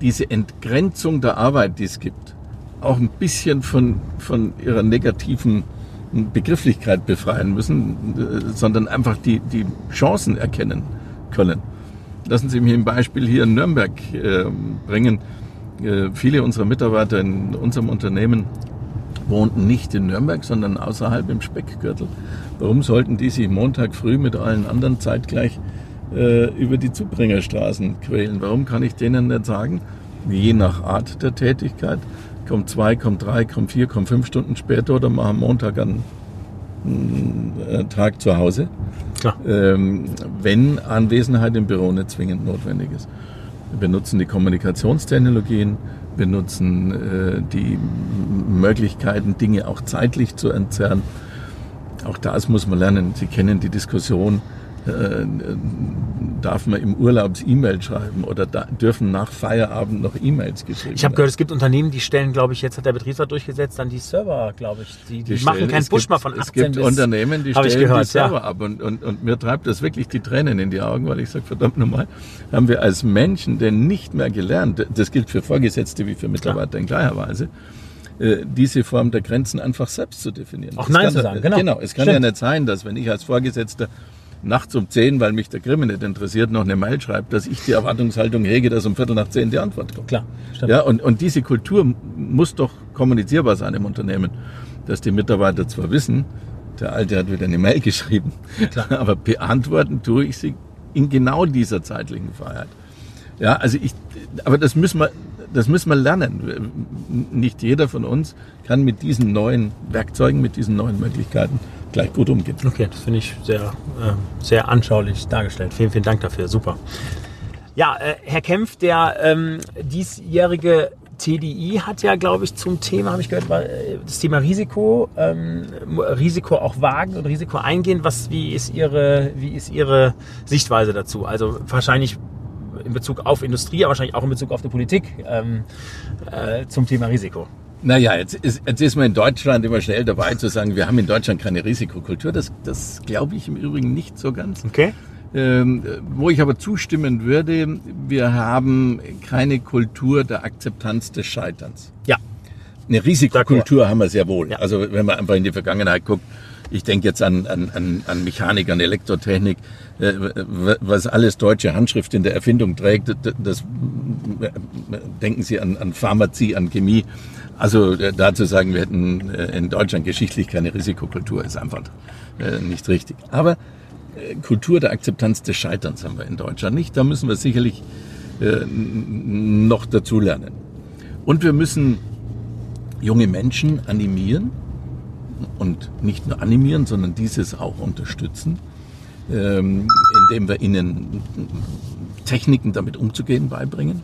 diese Entgrenzung der Arbeit, die es gibt, auch ein bisschen von, von ihrer negativen Begrifflichkeit befreien müssen, äh, sondern einfach die, die Chancen erkennen können. Lassen Sie mich ein Beispiel hier in Nürnberg äh, bringen. Äh, viele unserer Mitarbeiter in unserem Unternehmen wohnten nicht in Nürnberg, sondern außerhalb im Speckgürtel. Warum sollten die sich Montag früh mit allen anderen zeitgleich äh, über die Zubringerstraßen quälen? Warum kann ich denen nicht sagen, je nach Art der Tätigkeit, kommt zwei, kommt drei, kommt vier, kommt fünf Stunden später oder machen Montag einen, einen äh, Tag zu Hause. Ähm, wenn Anwesenheit im Büro nicht zwingend notwendig ist. Wir nutzen die Kommunikationstechnologien, wir nutzen äh, die Möglichkeiten, Dinge auch zeitlich zu entzerren. Auch das muss man lernen. Sie kennen die Diskussion äh, darf man im Urlaub E-Mail schreiben oder da, dürfen nach Feierabend noch E-Mails geschrieben
Ich habe gehört, es gibt Unternehmen, die stellen, glaube ich, jetzt hat der Betriebsrat durchgesetzt, dann die Server, glaube ich, die, die, die machen keinen Push
mal
von
18 Es gibt bis, Unternehmen, die stellen gehört, die Server ja. ab und, und, und mir treibt das wirklich die Tränen in die Augen, weil ich sage, verdammt nochmal, haben wir als Menschen denn nicht mehr gelernt, das gilt für Vorgesetzte wie für Mitarbeiter Klar. in gleicher Weise, äh, diese Form der Grenzen einfach selbst zu definieren.
Auch Nein zu sagen,
genau. Genau, es kann Stimmt. ja nicht sein, dass wenn ich als Vorgesetzter nachts um zehn, weil mich der Krimi nicht interessiert, noch eine Mail schreibt, dass ich die Erwartungshaltung hege, dass um Viertel nach zehn die Antwort kommt.
Klar,
stimmt. Ja, und, und diese Kultur muss doch kommunizierbar sein im Unternehmen, dass die Mitarbeiter zwar wissen, der Alte hat wieder eine Mail geschrieben, Klar. aber beantworten tue ich sie in genau dieser zeitlichen Freiheit. Ja, also ich, aber das müssen wir, das müssen wir lernen. Nicht jeder von uns kann mit diesen neuen Werkzeugen, mit diesen neuen Möglichkeiten gleich gut umgehen.
Okay, das finde ich sehr, äh, sehr anschaulich dargestellt. Vielen, vielen Dank dafür. Super. Ja, äh, Herr Kempf, der ähm, diesjährige TDI hat ja, glaube ich, zum Thema, habe ich gehört, äh, das Thema Risiko, ähm, Risiko auch wagen und Risiko eingehen. Was, wie ist Ihre, wie ist Ihre Sichtweise dazu? Also wahrscheinlich in Bezug auf Industrie, aber wahrscheinlich auch in Bezug auf die Politik ähm, äh, zum Thema Risiko.
Naja, jetzt ist, jetzt ist man in Deutschland immer schnell dabei zu sagen, wir haben in Deutschland keine Risikokultur. Das, das glaube ich im Übrigen nicht so ganz.
Okay.
Ähm, wo ich aber zustimmen würde, wir haben keine Kultur der Akzeptanz des Scheiterns.
Ja.
Eine Risikokultur haben wir sehr wohl. Ja. Also wenn man einfach in die Vergangenheit guckt, ich denke jetzt an, an, an Mechanik, an Elektrotechnik, äh, was alles deutsche Handschrift in der Erfindung trägt, das denken Sie an, an Pharmazie, an Chemie. Also äh, dazu sagen, wir hätten äh, in Deutschland geschichtlich keine Risikokultur, ist einfach äh, nicht richtig. Aber Kultur der Akzeptanz des Scheiterns haben wir in Deutschland nicht. Da müssen wir sicherlich noch dazulernen. Und wir müssen junge Menschen animieren und nicht nur animieren, sondern dieses auch unterstützen, ähm, indem wir ihnen Techniken damit umzugehen beibringen,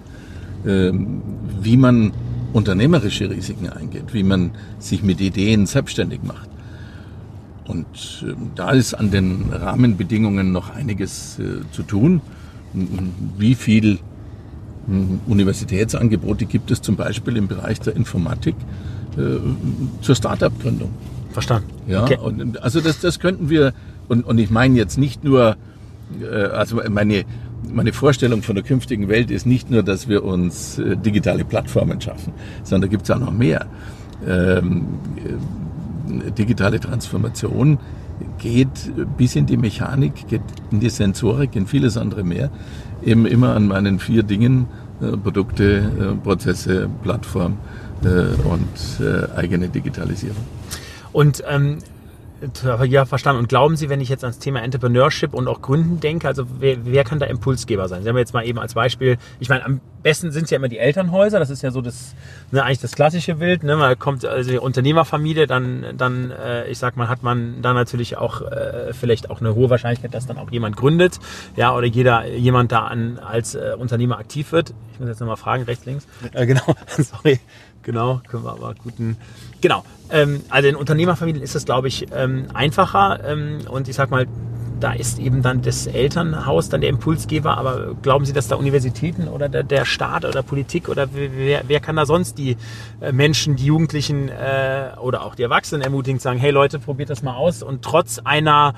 ähm, wie man unternehmerische Risiken eingeht, wie man sich mit Ideen selbstständig macht. Und äh, da ist an den Rahmenbedingungen noch einiges äh, zu tun. Wie viel Universitätsangebote gibt es zum Beispiel im Bereich der Informatik äh, zur Start-up-Gründung?
Verstanden.
Ja, okay. und, also das, das könnten wir, und, und ich meine jetzt nicht nur, also meine, meine Vorstellung von der künftigen Welt ist nicht nur, dass wir uns äh, digitale Plattformen schaffen, sondern da gibt es auch noch mehr. Ähm, äh, digitale Transformation geht bis in die Mechanik, geht in die Sensorik, in vieles andere mehr. Eben immer an meinen vier Dingen, äh, Produkte, äh, Prozesse, Plattform äh, und äh, eigene Digitalisierung.
Und ähm, ja, verstanden. Und glauben Sie, wenn ich jetzt ans Thema Entrepreneurship und auch Gründen denke, also wer, wer kann da Impulsgeber sein? Sie haben jetzt mal eben als Beispiel, ich meine, am besten sind es ja immer die Elternhäuser, das ist ja so das, ne, eigentlich das klassische Bild, ne? man kommt, also die Unternehmerfamilie, dann, dann äh, ich sag mal, hat man da natürlich auch äh, vielleicht auch eine hohe Wahrscheinlichkeit, dass dann auch jemand gründet, ja, oder jeder, jemand da an, als äh, Unternehmer aktiv wird. Ich muss jetzt nochmal fragen, rechts, links. Äh, genau, sorry. Genau, können wir aber guten. Genau. Ähm, also in Unternehmerfamilien ist es, glaube ich, ähm, einfacher. Ähm, und ich sag mal, da ist eben dann das Elternhaus dann der Impulsgeber. Aber glauben Sie, dass da Universitäten oder der, der Staat oder Politik oder wer, wer kann da sonst die äh, Menschen, die Jugendlichen äh, oder auch die Erwachsenen ermutigen, sagen, hey Leute, probiert das mal aus. Und trotz einer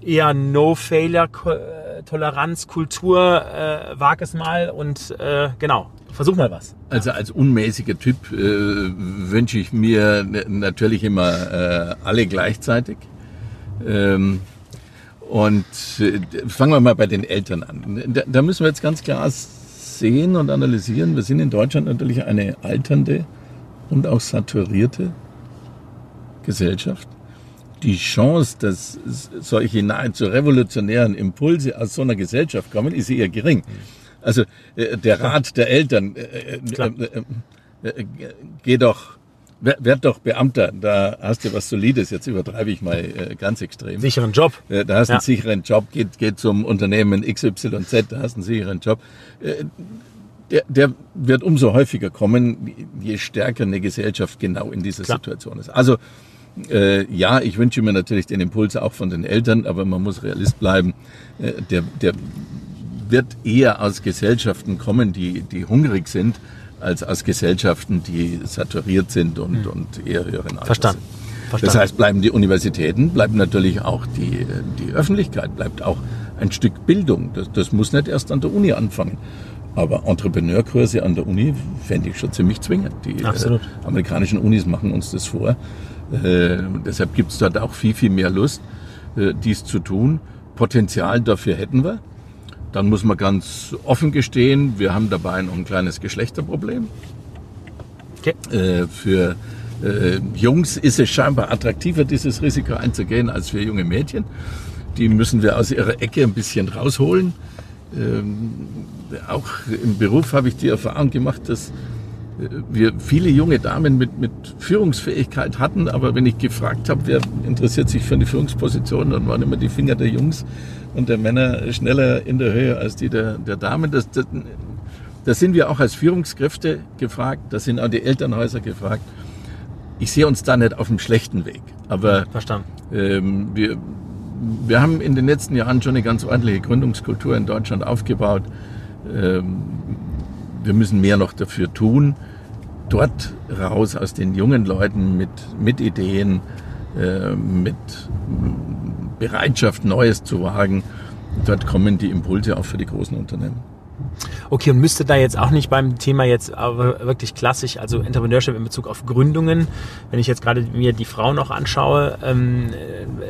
eher No-Failure-Toleranz-Kultur äh, wag es mal und äh, genau, versuch mal was.
Also als unmäßiger Typ äh, wünsche ich mir natürlich immer äh, alle gleichzeitig. Ähm, und äh, fangen wir mal bei den Eltern an. Da, da, müssen wir jetzt ganz klar sehen und analysieren. Wir sind in Deutschland natürlich eine alternde und auch saturierte Gesellschaft. Die Chance, dass solche nahezu revolutionären Impulse aus so einer Gesellschaft kommen, ist eher gering. Also äh, der Rat der Eltern, äh, äh, äh, geh doch, werd doch Beamter, da hast du was Solides, jetzt übertreibe ich mal äh, ganz extrem.
Sicheren Job.
Äh, da hast du ja. einen sicheren Job, geht, geht zum Unternehmen XYZ, da hast du einen sicheren Job. Äh, der, der wird umso häufiger kommen, je stärker eine Gesellschaft genau in dieser Klar. Situation ist. Also äh, ja, ich wünsche mir natürlich den Impuls auch von den Eltern, aber man muss Realist bleiben. Äh, der, der wird eher aus Gesellschaften kommen, die, die hungrig sind, als aus Gesellschaften, die saturiert sind und, mhm. und eher höheren Alters
Verstanden.
Verstanden. Das heißt, bleiben die Universitäten, bleibt natürlich auch die, die Öffentlichkeit, bleibt auch ein Stück Bildung. Das, das muss nicht erst an der Uni anfangen. Aber Entrepreneurkurse an der Uni fände ich schon ziemlich zwingend. Die äh, amerikanischen Unis machen uns das vor. Äh, deshalb gibt es dort auch viel, viel mehr Lust, äh, dies zu tun. Potenzial dafür hätten wir. Dann muss man ganz offen gestehen, wir haben dabei noch ein kleines Geschlechterproblem. Okay. Äh, für äh, Jungs ist es scheinbar attraktiver, dieses Risiko einzugehen, als für junge Mädchen. Die müssen wir aus ihrer Ecke ein bisschen rausholen. Ähm, auch im Beruf habe ich die Erfahrung gemacht, dass wir viele junge Damen mit, mit Führungsfähigkeit hatten, aber wenn ich gefragt habe, wer interessiert sich für eine Führungsposition, dann waren immer die Finger der Jungs und der Männer schneller in der Höhe als die der, der Damen. Das, das, da sind wir auch als Führungskräfte gefragt, da sind auch die Elternhäuser gefragt. Ich sehe uns da nicht auf dem schlechten Weg. Aber
Verstanden.
Ähm, wir, wir haben in den letzten Jahren schon eine ganz ordentliche Gründungskultur in Deutschland aufgebaut. Ähm, wir müssen mehr noch dafür tun, dort raus aus den jungen Leuten mit, mit Ideen, äh, mit Bereitschaft, Neues zu wagen. Dort kommen die Impulse auch für die großen Unternehmen.
Okay, und müsste da jetzt auch nicht beim Thema jetzt wirklich klassisch, also Entrepreneurship in Bezug auf Gründungen, wenn ich jetzt gerade mir die Frauen noch anschaue, ähm,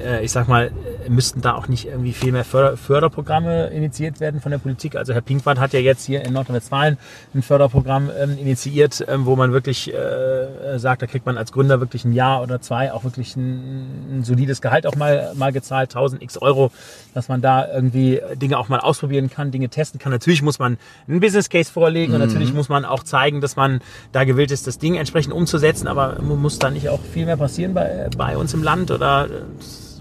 äh, ich sag mal, müssten da auch nicht irgendwie viel mehr Förder Förderprogramme initiiert werden von der Politik? Also Herr Pinkwart hat ja jetzt hier in Nordrhein-Westfalen ein Förderprogramm ähm, initiiert, ähm, wo man wirklich äh, sagt, da kriegt man als Gründer wirklich ein Jahr oder zwei auch wirklich ein, ein solides Gehalt auch mal, mal gezahlt, 1000 x Euro, dass man da irgendwie Dinge auch mal ausprobieren kann, Dinge testen kann. Natürlich muss man einen Business Case vorlegen mhm. und natürlich muss man auch zeigen, dass man da gewillt ist, das Ding entsprechend umzusetzen, aber muss da nicht auch viel mehr passieren bei, bei uns im Land oder äh,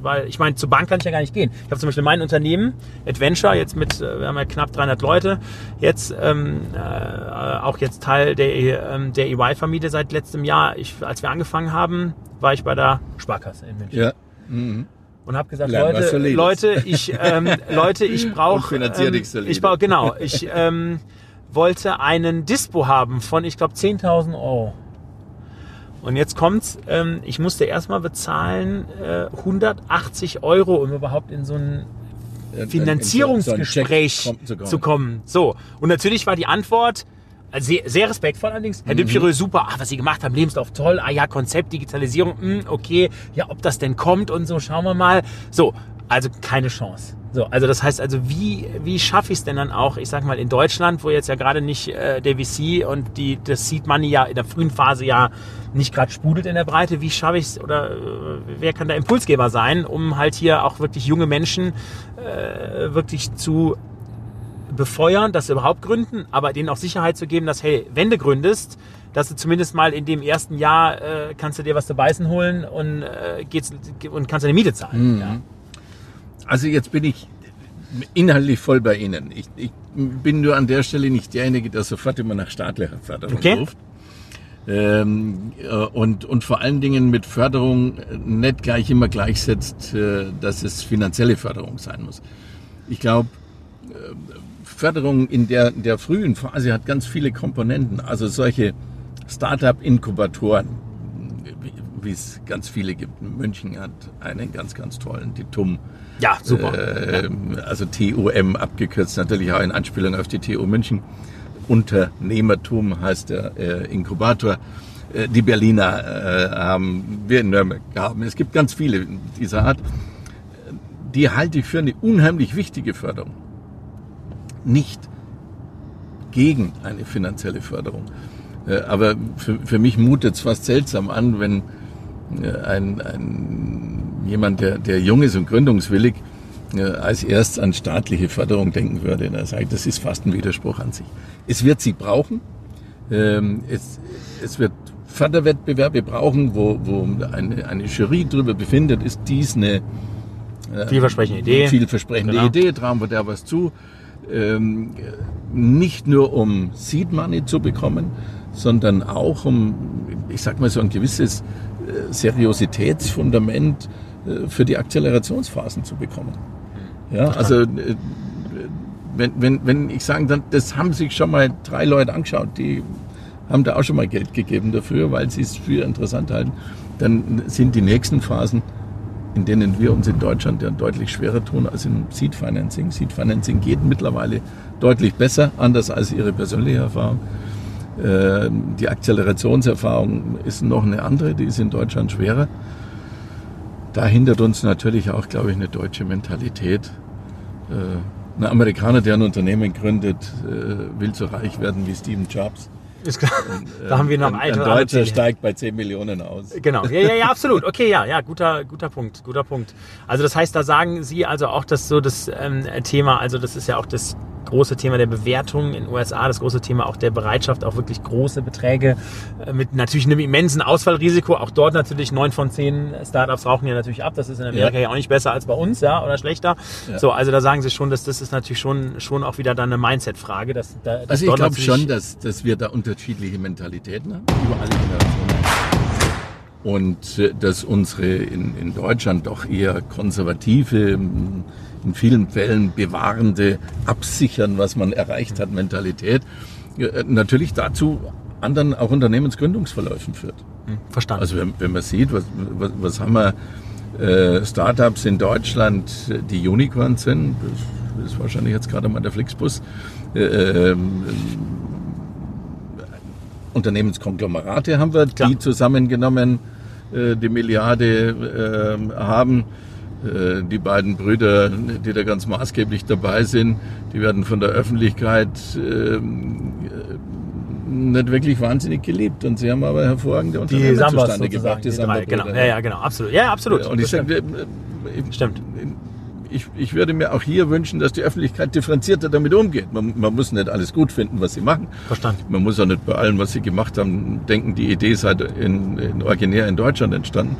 weil ich meine, zur Bank kann ich ja gar nicht gehen. Ich habe zum Beispiel mein Unternehmen, Adventure, jetzt mit, äh, wir haben ja knapp 300 Leute, jetzt ähm, äh, auch jetzt Teil der, ähm, der EY-Familie seit letztem Jahr. Ich, als wir angefangen haben, war ich bei der Sparkasse in München. Ja. Mhm und habe gesagt, Leute, Leute, ich, ähm, Leute, ich brauche, ähm, ich brauche, genau, ich ähm, wollte einen Dispo haben von, ich glaube, 10.000 Euro. Und jetzt kommt's, ähm, ich musste erstmal bezahlen äh, 180 Euro, um überhaupt in so ein Finanzierungsgespräch so, so zu kommen. So. Und natürlich war die Antwort, sehr, sehr respektvoll allerdings. Herr mhm. Dupchireux, super. Ah, was Sie gemacht haben, Lebenslauf toll. Ah ja, Konzept, Digitalisierung, mh, hm, okay. Ja, ob das denn kommt und so, schauen wir mal. So, also keine Chance. So, also das heißt also, wie, wie schaffe ich es denn dann auch, ich sag mal, in Deutschland, wo jetzt ja gerade nicht äh, der VC und die, das Seed Money ja in der frühen Phase ja nicht gerade sprudelt in der Breite, wie schaffe ich es oder äh, wer kann der Impulsgeber sein, um halt hier auch wirklich junge Menschen äh, wirklich zu befeuern, dass sie überhaupt gründen, aber denen auch Sicherheit zu geben, dass, hey, wenn du gründest, dass du zumindest mal in dem ersten Jahr äh, kannst du dir was zu beißen holen und, äh, geht's, und kannst deine Miete zahlen. Mhm. Ja.
Also jetzt bin ich inhaltlich voll bei Ihnen. Ich, ich, bin nur an der Stelle nicht derjenige, der sofort immer nach staatlicher Förderung okay. ruft. Ähm, äh, und, und vor allen Dingen mit Förderung nicht gleich immer gleichsetzt, äh, dass es finanzielle Förderung sein muss. Ich glaube, Förderung in der, in der frühen Phase hat ganz viele Komponenten. Also solche Startup-Inkubatoren, wie es ganz viele gibt. München hat einen ganz, ganz tollen, die TUM.
Ja, super.
Äh, also TUM abgekürzt, natürlich auch in Anspielung auf die TU München. Unternehmertum heißt der äh, Inkubator. Äh, die Berliner äh, haben wir in Nürnberg gehabt. Es gibt ganz viele dieser Art. Die halte ich für eine unheimlich wichtige Förderung nicht gegen eine finanzielle Förderung. Äh, aber für, für mich mutet es fast seltsam an, wenn äh, ein, ein, jemand, der, der jung ist und gründungswillig, äh, als erst an staatliche Förderung denken würde. Da sage ich, das ist fast ein Widerspruch an sich. Es wird sie brauchen. Ähm, es, es wird Förderwettbewerbe brauchen, wo, wo eine, eine Jury darüber befindet, ist dies eine
vielversprechende Idee.
Vielversprechende genau. Idee, trauen wir da was zu ähm, nicht nur um Seed Money zu bekommen, sondern auch um, ich sag mal so ein gewisses äh, Seriositätsfundament äh, für die Akzelerationsphasen zu bekommen. Ja, also äh, wenn, wenn, wenn ich sagen dann, das haben sich schon mal drei Leute angeschaut, die haben da auch schon mal Geld gegeben dafür, weil sie es für interessant halten, dann sind die nächsten Phasen in denen wir uns in Deutschland ja deutlich schwerer tun als im Seed Financing. Seed Financing geht mittlerweile deutlich besser, anders als Ihre persönliche Erfahrung. Ähm, die Akzelerationserfahrung ist noch eine andere, die ist in Deutschland schwerer. Da hindert uns natürlich auch, glaube ich, eine deutsche Mentalität. äh, ein Amerikaner, der ein Unternehmen gründet, äh, will so reich werden wie Steve Jobs.
Ist klar. Und, da haben wir noch
ein, ein Deutscher steigt bei 10 Millionen aus.
Genau, ja, ja, ja, absolut. Okay, ja, ja, guter, guter Punkt, guter Punkt. Also das heißt, da sagen Sie also auch, dass so das ähm, Thema, also das ist ja auch das große Thema der Bewertung in den USA, das große Thema auch der Bereitschaft, auch wirklich große Beträge äh, mit natürlich einem immensen Ausfallrisiko. Auch dort natürlich neun von zehn Startups rauchen ja natürlich ab. Das ist in Amerika ja, ja auch nicht besser als bei uns, ja, oder schlechter. Ja. So, also da sagen Sie schon, dass das ist natürlich schon, schon auch wieder dann eine Mindset-Frage. Dass,
dass also ich glaube schon, dass, dass wir da unterschiedliche Mentalitäten haben, über alle Generationen und äh, dass unsere in, in Deutschland doch eher konservative in vielen Fällen bewahrende, absichern, was man erreicht hat, Mentalität, äh, natürlich dazu anderen auch Unternehmensgründungsverläufen führt.
Hm, verstanden.
Also wenn, wenn man sieht, was, was, was haben wir äh, Startups in Deutschland, die Unicorns sind, das ist wahrscheinlich jetzt gerade mal der Flixbus, äh, äh, Unternehmenskonglomerate haben wir, die zusammengenommen äh, die Milliarde äh, haben. Äh, die beiden Brüder, die da ganz maßgeblich dabei sind, die werden von der Öffentlichkeit ähm, nicht wirklich wahnsinnig geliebt und sie haben aber hervorragende
Unternehmen die Sambas zustande gebracht. Die, die drei, genau, ja, ja, genau, absolut. Ja, absolut.
Und ich sage, stimmt. Ich, ich würde mir auch hier wünschen, dass die Öffentlichkeit differenzierter damit umgeht. Man, man muss nicht alles gut finden, was sie machen.
Verstanden.
Man muss auch nicht bei allem, was sie gemacht haben, denken, die Idee sei in, in originär in Deutschland entstanden.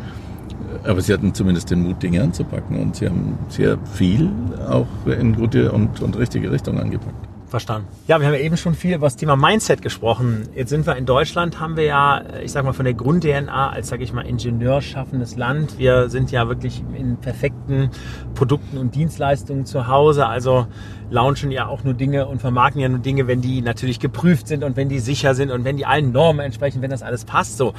Aber sie hatten zumindest den Mut, Dinge anzupacken und sie haben sehr viel auch in gute und, und richtige Richtung angepackt.
Verstanden. Ja, wir haben ja eben schon viel über das Thema Mindset gesprochen. Jetzt sind wir in Deutschland, haben wir ja, ich sag mal, von der Grund-DNA als, sag ich mal, ingenieurschaffendes Land. Wir sind ja wirklich in perfekten Produkten und Dienstleistungen zu Hause. Also launchen ja auch nur Dinge und vermarkten ja nur Dinge, wenn die natürlich geprüft sind und wenn die sicher sind und wenn die allen Normen entsprechen, wenn das alles passt. So.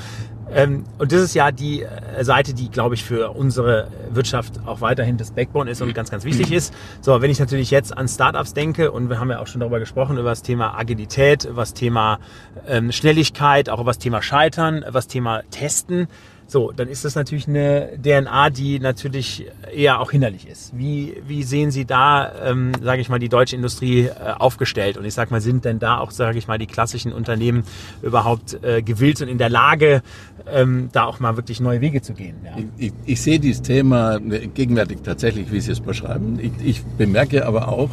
Ähm, und das ist ja die äh, Seite, die, glaube ich, für unsere Wirtschaft auch weiterhin das Backbone ist und ganz, ganz wichtig ist. So, wenn ich natürlich jetzt an Startups denke und wir haben ja auch schon darüber gesprochen, über das Thema Agilität, über das Thema ähm, Schnelligkeit, auch über das Thema Scheitern, über das Thema Testen, so, dann ist das natürlich eine DNA, die natürlich eher auch hinderlich ist. Wie, wie sehen Sie da, ähm, sage ich mal, die deutsche Industrie äh, aufgestellt? Und ich sage mal, sind denn da auch, sage ich mal, die klassischen Unternehmen überhaupt äh, gewillt und in der Lage, ähm, da auch mal wirklich neue Wege zu gehen?
Ja? Ich, ich, ich, sehe dieses Thema gegenwärtig tatsächlich, wie Sie es beschreiben. Ich, ich bemerke aber auch,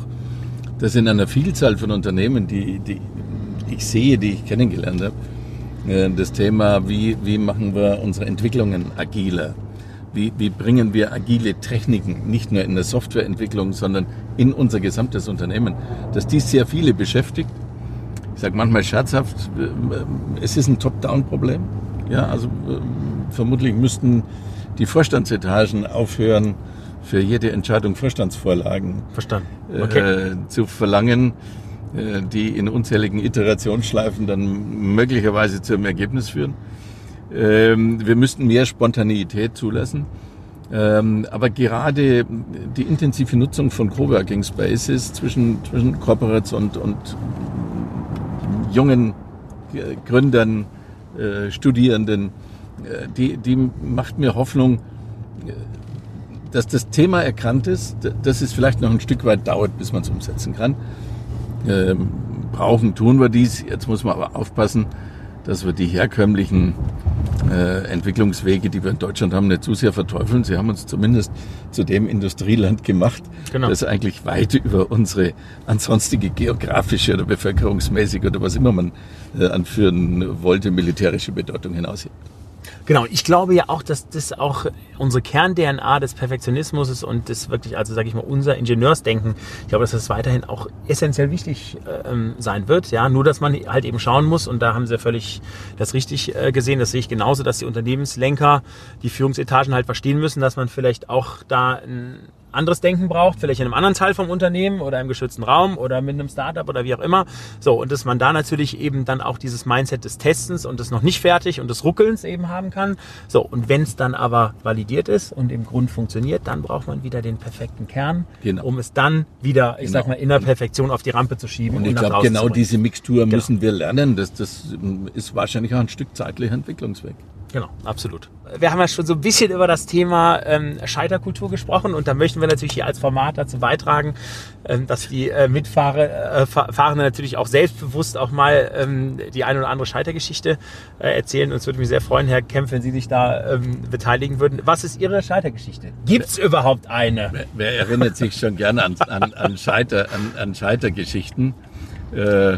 dass in einer Vielzahl von Unternehmen, die, die ich sehe, die ich kennengelernt habe, äh, das Thema, wie, wie machen wir unsere Entwicklungen agiler? Wie, wie bringen wir agile Techniken nicht nur in der Softwareentwicklung, sondern in unser gesamtes Unternehmen? Dass dies sehr viele beschäftigt. Ich sage manchmal scherzhaft, äh, es ist ein Top-Down-Problem. Ja, also äh, vermutlich müssten die Vorstandsetagen aufhören, für jede Entscheidung Vorstandsvorlagen. Okay. Äh, zu verlangen, äh, die in unzähligen Iterationsschleifen dann möglicherweise zum Ergebnis führen. Ähm, wir müssten mehr Spontaneität zulassen. Ähm, aber gerade die intensive Nutzung von Coworking Spaces zwischen, zwischen Corporates und, und jungen Gründern, äh, Studierenden, äh, die, die macht mir Hoffnung, dass das Thema erkannt ist, dass es vielleicht noch ein Stück weit dauert, bis man es umsetzen kann. Ähm, brauchen, tun wir dies. Jetzt muss man aber aufpassen, dass wir die herkömmlichen äh, Entwicklungswege, die wir in Deutschland haben, nicht zu sehr verteufeln. Sie haben uns zumindest zu dem Industrieland gemacht, genau. das eigentlich weit über unsere ansonstige geografische oder bevölkerungsmäßig oder was immer man äh, anführen wollte, militärische Bedeutung hinaushebt.
Genau, ich glaube ja auch, dass das auch unsere Kern-DNA des Perfektionismus ist und das wirklich, also sage ich mal, unser Ingenieursdenken. Ich glaube, dass das weiterhin auch essentiell wichtig ähm, sein wird. Ja, nur dass man halt eben schauen muss und da haben Sie völlig das richtig äh, gesehen. Das sehe ich genauso, dass die Unternehmenslenker, die Führungsetagen halt verstehen müssen, dass man vielleicht auch da ein anderes Denken braucht, vielleicht in einem anderen Teil vom Unternehmen oder im geschützten Raum oder mit einem Startup oder wie auch immer. So, und dass man da natürlich eben dann auch dieses Mindset des Testens und des noch nicht fertig und des Ruckelns eben haben kann. So, und wenn es dann aber validiert ist und im Grund funktioniert, dann braucht man wieder den perfekten Kern, genau. um es dann wieder, ich genau. sag mal, in der Perfektion auf die Rampe zu schieben.
Und ich glaube, genau diese Mixtur genau. müssen wir lernen. Das, das ist wahrscheinlich auch ein Stück zeitlicher Entwicklungsweg.
Genau, absolut. Wir haben ja schon so ein bisschen über das Thema ähm, Scheiterkultur gesprochen und da möchten wir natürlich hier als Format dazu beitragen, ähm, dass die äh, Mitfahrer äh, natürlich auch selbstbewusst auch mal ähm, die eine oder andere Scheitergeschichte äh, erzählen. Und es würde mich sehr freuen, Herr Kempf, wenn Sie sich da ähm, beteiligen würden. Was ist Ihre Scheitergeschichte? Gibt es überhaupt eine?
Wer, wer, erinnert sich schon gerne an, an, an, Scheiter, an, an Scheitergeschichten? Äh,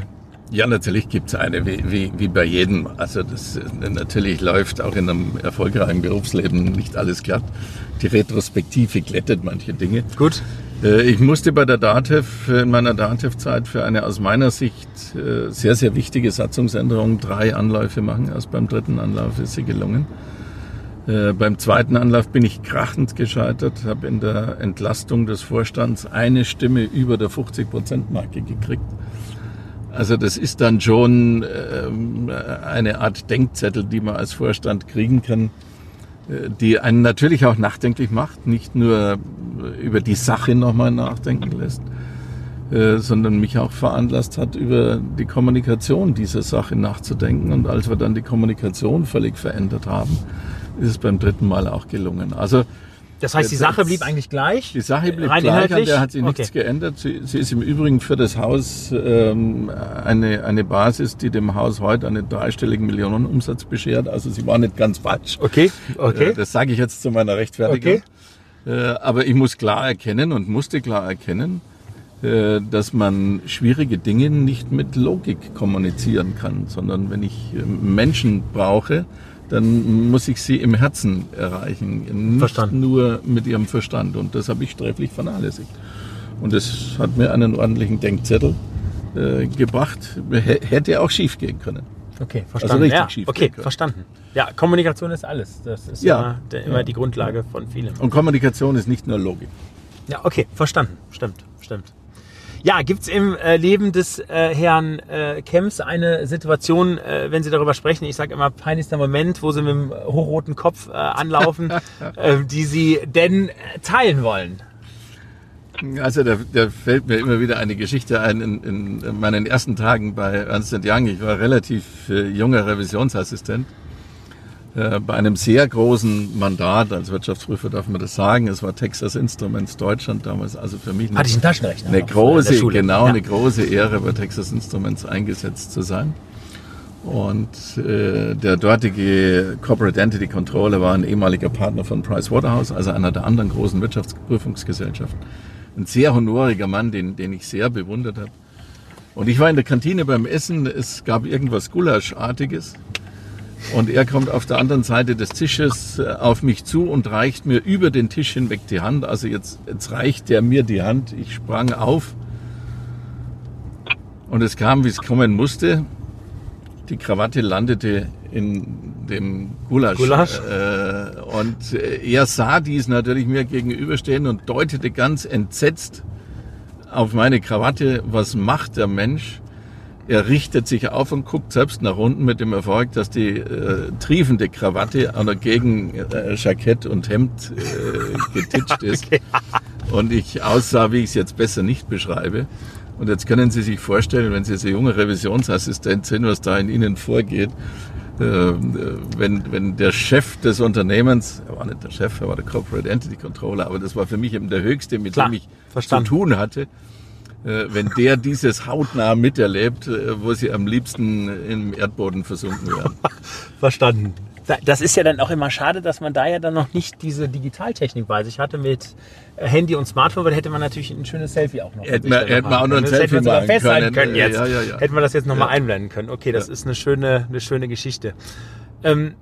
ja, natürlich gibt's eine, wie, wie, wie bei jedem. Also das natürlich läuft auch in einem erfolgreichen Berufsleben nicht alles glatt. Die Retrospektive glättet manche Dinge.
Gut.
Äh, ich musste bei der DATEV, in meiner DATEV-Zeit für eine aus meiner Sicht äh, sehr, sehr wichtige Satzungsänderung drei Anläufe machen. Erst beim dritten Anlauf ist sie gelungen. Äh, beim zweiten Anlauf bin ich krachend gescheitert, habe in der Entlastung des Vorstands eine Stimme über der 50-Prozent-Marke gekriegt. Also das ist dann schon ähm, eine Art Denkzettel, die man als Vorstand kriegen kann, äh, die einen natürlich auch nachdenklich macht, nicht nur über die Sache nochmal nachdenken lässt, äh, sondern mich auch veranlasst hat, über die Kommunikation dieser Sache nachzudenken. Und als wir dann die Kommunikation völlig verändert haben, ist es beim dritten Mal auch gelungen. Also
das heißt, die Sache blieb eigentlich gleich?
Die Sache blieb Rein gleich, an der hat sich nichts okay. geändert. Sie, sie, ist im Übrigen für das Haus ähm, eine, eine Basis, die dem Haus heute einen dreistelligen Millionenumsatz beschert. Also sie war nicht ganz falsch.
Okay, okay. Äh,
das sage ich jetzt zu meiner Rechtfertigung. Okay. Äh, aber ich muss klar erkennen und musste klar erkennen, äh, dass man schwierige Dinge nicht mit Logik kommunizieren kann, sondern wenn ich äh, Menschen brauche, dann muss ich sie im Herzen erreichen, nicht Verstanden. nur mit ihrem Verstand. Und das habe ich sträflich vernachlässigt. Und das hat mir einen ordentlichen Denkzettel äh, gebracht. H hätte auch schief gehen können.
Okay, also verstanden. Also richtig ja, schief okay, verstanden. Ja, Kommunikation ist alles. Das ist ja, immer, der, immer ja. die Grundlage von vielem.
Und Kommunikation ist nicht nur Logik.
Ja, okay, verstanden. Stimmt, stimmt. Ja, gibt es im äh, Leben des äh, Herrn äh, Kemps eine Situation, äh, wenn Sie darüber sprechen, ich sage immer peinlichster Moment, wo Sie mit dem hochroten Kopf äh, anlaufen, äh, die Sie denn teilen wollen?
Also da, da fällt mir immer wieder eine Geschichte ein in, in meinen ersten Tagen bei Ernst Young. Ich war relativ junger Revisionsassistent äh, bei einem sehr großen Mandat als Wirtschaftsprüfer darf man das sagen. Es war Texas Instruments Deutschland damals, also für mich
eine, Hatte ich einen Taschenrechner
eine große, genau ja. eine große Ehre, bei Texas Instruments eingesetzt zu sein. Und äh, der dortige Corporate Entity Controller war ein ehemaliger Partner von Price Waterhouse, also einer der anderen großen Wirtschaftsprüfungsgesellschaften. Ein sehr honoriger Mann, den, den ich sehr bewundert habe. Und ich war in der Kantine beim Essen, es gab irgendwas Gulaschartiges. Und er kommt auf der anderen Seite des Tisches äh, auf mich zu und reicht mir über den Tisch hinweg die Hand. Also jetzt, jetzt reicht er mir die Hand. Ich sprang auf. Und es kam, wie es kommen musste. Die Krawatte landete in dem Gulasch. Gulasch. Äh, und äh, er sah dies natürlich mir gegenüberstehen und deutete ganz entsetzt auf meine Krawatte. Was macht der Mensch? Er richtet sich auf und guckt selbst nach unten mit dem Erfolg, dass die äh, triefende Krawatte an der Gegen äh, Jackett und Hemd äh, getitscht ist. okay. Und ich aussah, wie ich es jetzt besser nicht beschreibe. Und jetzt können Sie sich vorstellen, wenn Sie so junge Revisionsassistent sind, was da in Ihnen vorgeht, äh, wenn, wenn der Chef des Unternehmens, er war nicht der Chef, er war der Corporate Entity Controller, aber das war für mich eben der höchste, mit Klar, dem ich verstanden. zu tun hatte, wenn der dieses hautnah miterlebt, äh, wo sie am liebsten im Erdboden versunken wären.
Verstanden. Das ist ja dann auch immer schade, dass man da ja dann noch nicht diese Digitaltechnik bei sich hatte mit äh, Handy und Smartphone, weil hätte man natürlich ein schönes Selfie auch noch.
Hätte man, hätte man auch noch ein Selfie
hätte man festhalten können. können jetzt. Ja, ja, ja. Hätte man das jetzt nochmal ja. einblenden können. Okay, das ist eine schöne, eine schöne Geschichte. Ähm,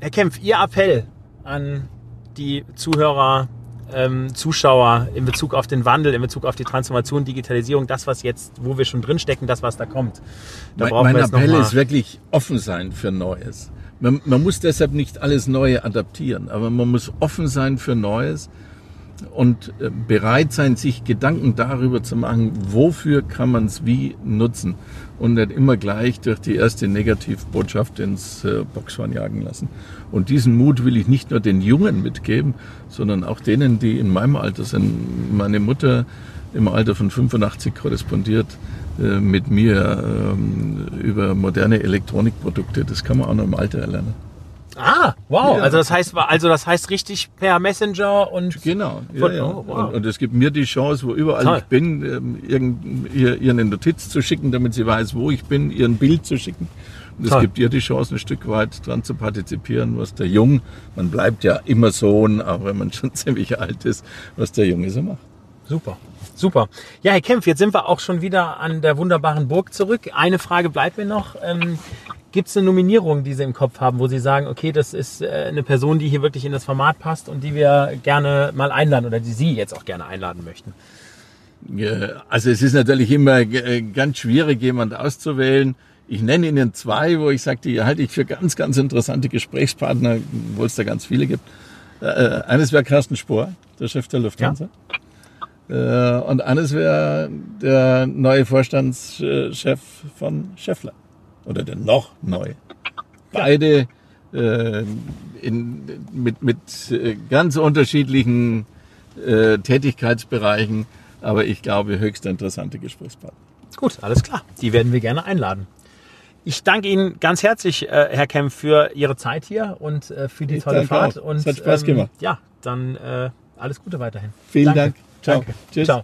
Herr Kempf, Ihr Appell an die Zuhörer ähm, Zuschauer in Bezug auf den Wandel, in Bezug auf die Transformation, Digitalisierung, das, was jetzt, wo wir schon drinstecken, das, was da kommt.
Da mein mein Appell ist wirklich offen sein für Neues. Man, man muss deshalb nicht alles Neue adaptieren, aber man muss offen sein für Neues und äh, bereit sein, sich Gedanken darüber zu machen, wofür kann man es wie nutzen und nicht immer gleich durch die erste Negativbotschaft ins äh, Boxhorn jagen lassen. Und diesen Mut will ich nicht nur den Jungen mitgeben, sondern auch denen, die in meinem Alter sind. Meine Mutter im Alter von 85 korrespondiert äh, mit mir ähm, über moderne Elektronikprodukte. Das kann man auch noch im Alter erlernen.
Ah, wow.
Ja.
Also das heißt, also das heißt richtig per Messenger und
Genau. Ja,
Von-
ja.
oh, wow.
und, es gibt mir die Chance, wo überall
Toll.
ich bin, ähm, irgend, ihr, ihr eine Notiz zu schicken, damit sie weiß, wo ich bin, ihr ein Bild zu schicken. Und es gibt ihr die Chance, ein Stück weit dran zu partizipieren, was der Jung, man bleibt ja immer Sohn, auch wenn man schon ziemlich alt ist, was der Junge so macht.
Super, super. Ja, Herr Kempf, jetzt sind wir auch schon wieder an der wunderbaren Burg zurück. Eine Frage bleibt mir noch. Ähm, Gibt es eine Nominierung, die Sie im Kopf haben, wo Sie sagen, okay, das ist äh, eine Person, die hier wirklich in das Format passt und die wir gerne mal einladen oder die Sie jetzt auch gerne einladen möchten?
Also es ist natürlich immer äh, ganz schwierig, jemand auszuwählen. Ich nenne Ihnen zwei, wo ich sage, die halte ich für ganz, ganz interessante Gesprächspartner, wo es da ganz viele gibt. Äh, eines wäre Carsten Spohr, der Chef der Lufthansa. Äh, und eines wäre der neue Vorstandschef von Scheffler. Oder der noch neue. Beide äh, in, mit, mit äh, ganz unterschiedlichen äh, Tätigkeitsbereichen, aber ich glaube höchst interessante Gesprächspartner.
Gut, alles klar. Die werden wir gerne einladen. Ich danke Ihnen ganz herzlich, äh, Herr Kempf, für Ihre Zeit hier und äh, für die
Ich
tolle Fahrt.
auch.
Und,
Es hat Spaß gemacht.
Ja, dann äh, alles Gute weiterhin.
Vielen
Danke.
Dank. Ciao.
Danke.
Tschüss.
Ciao.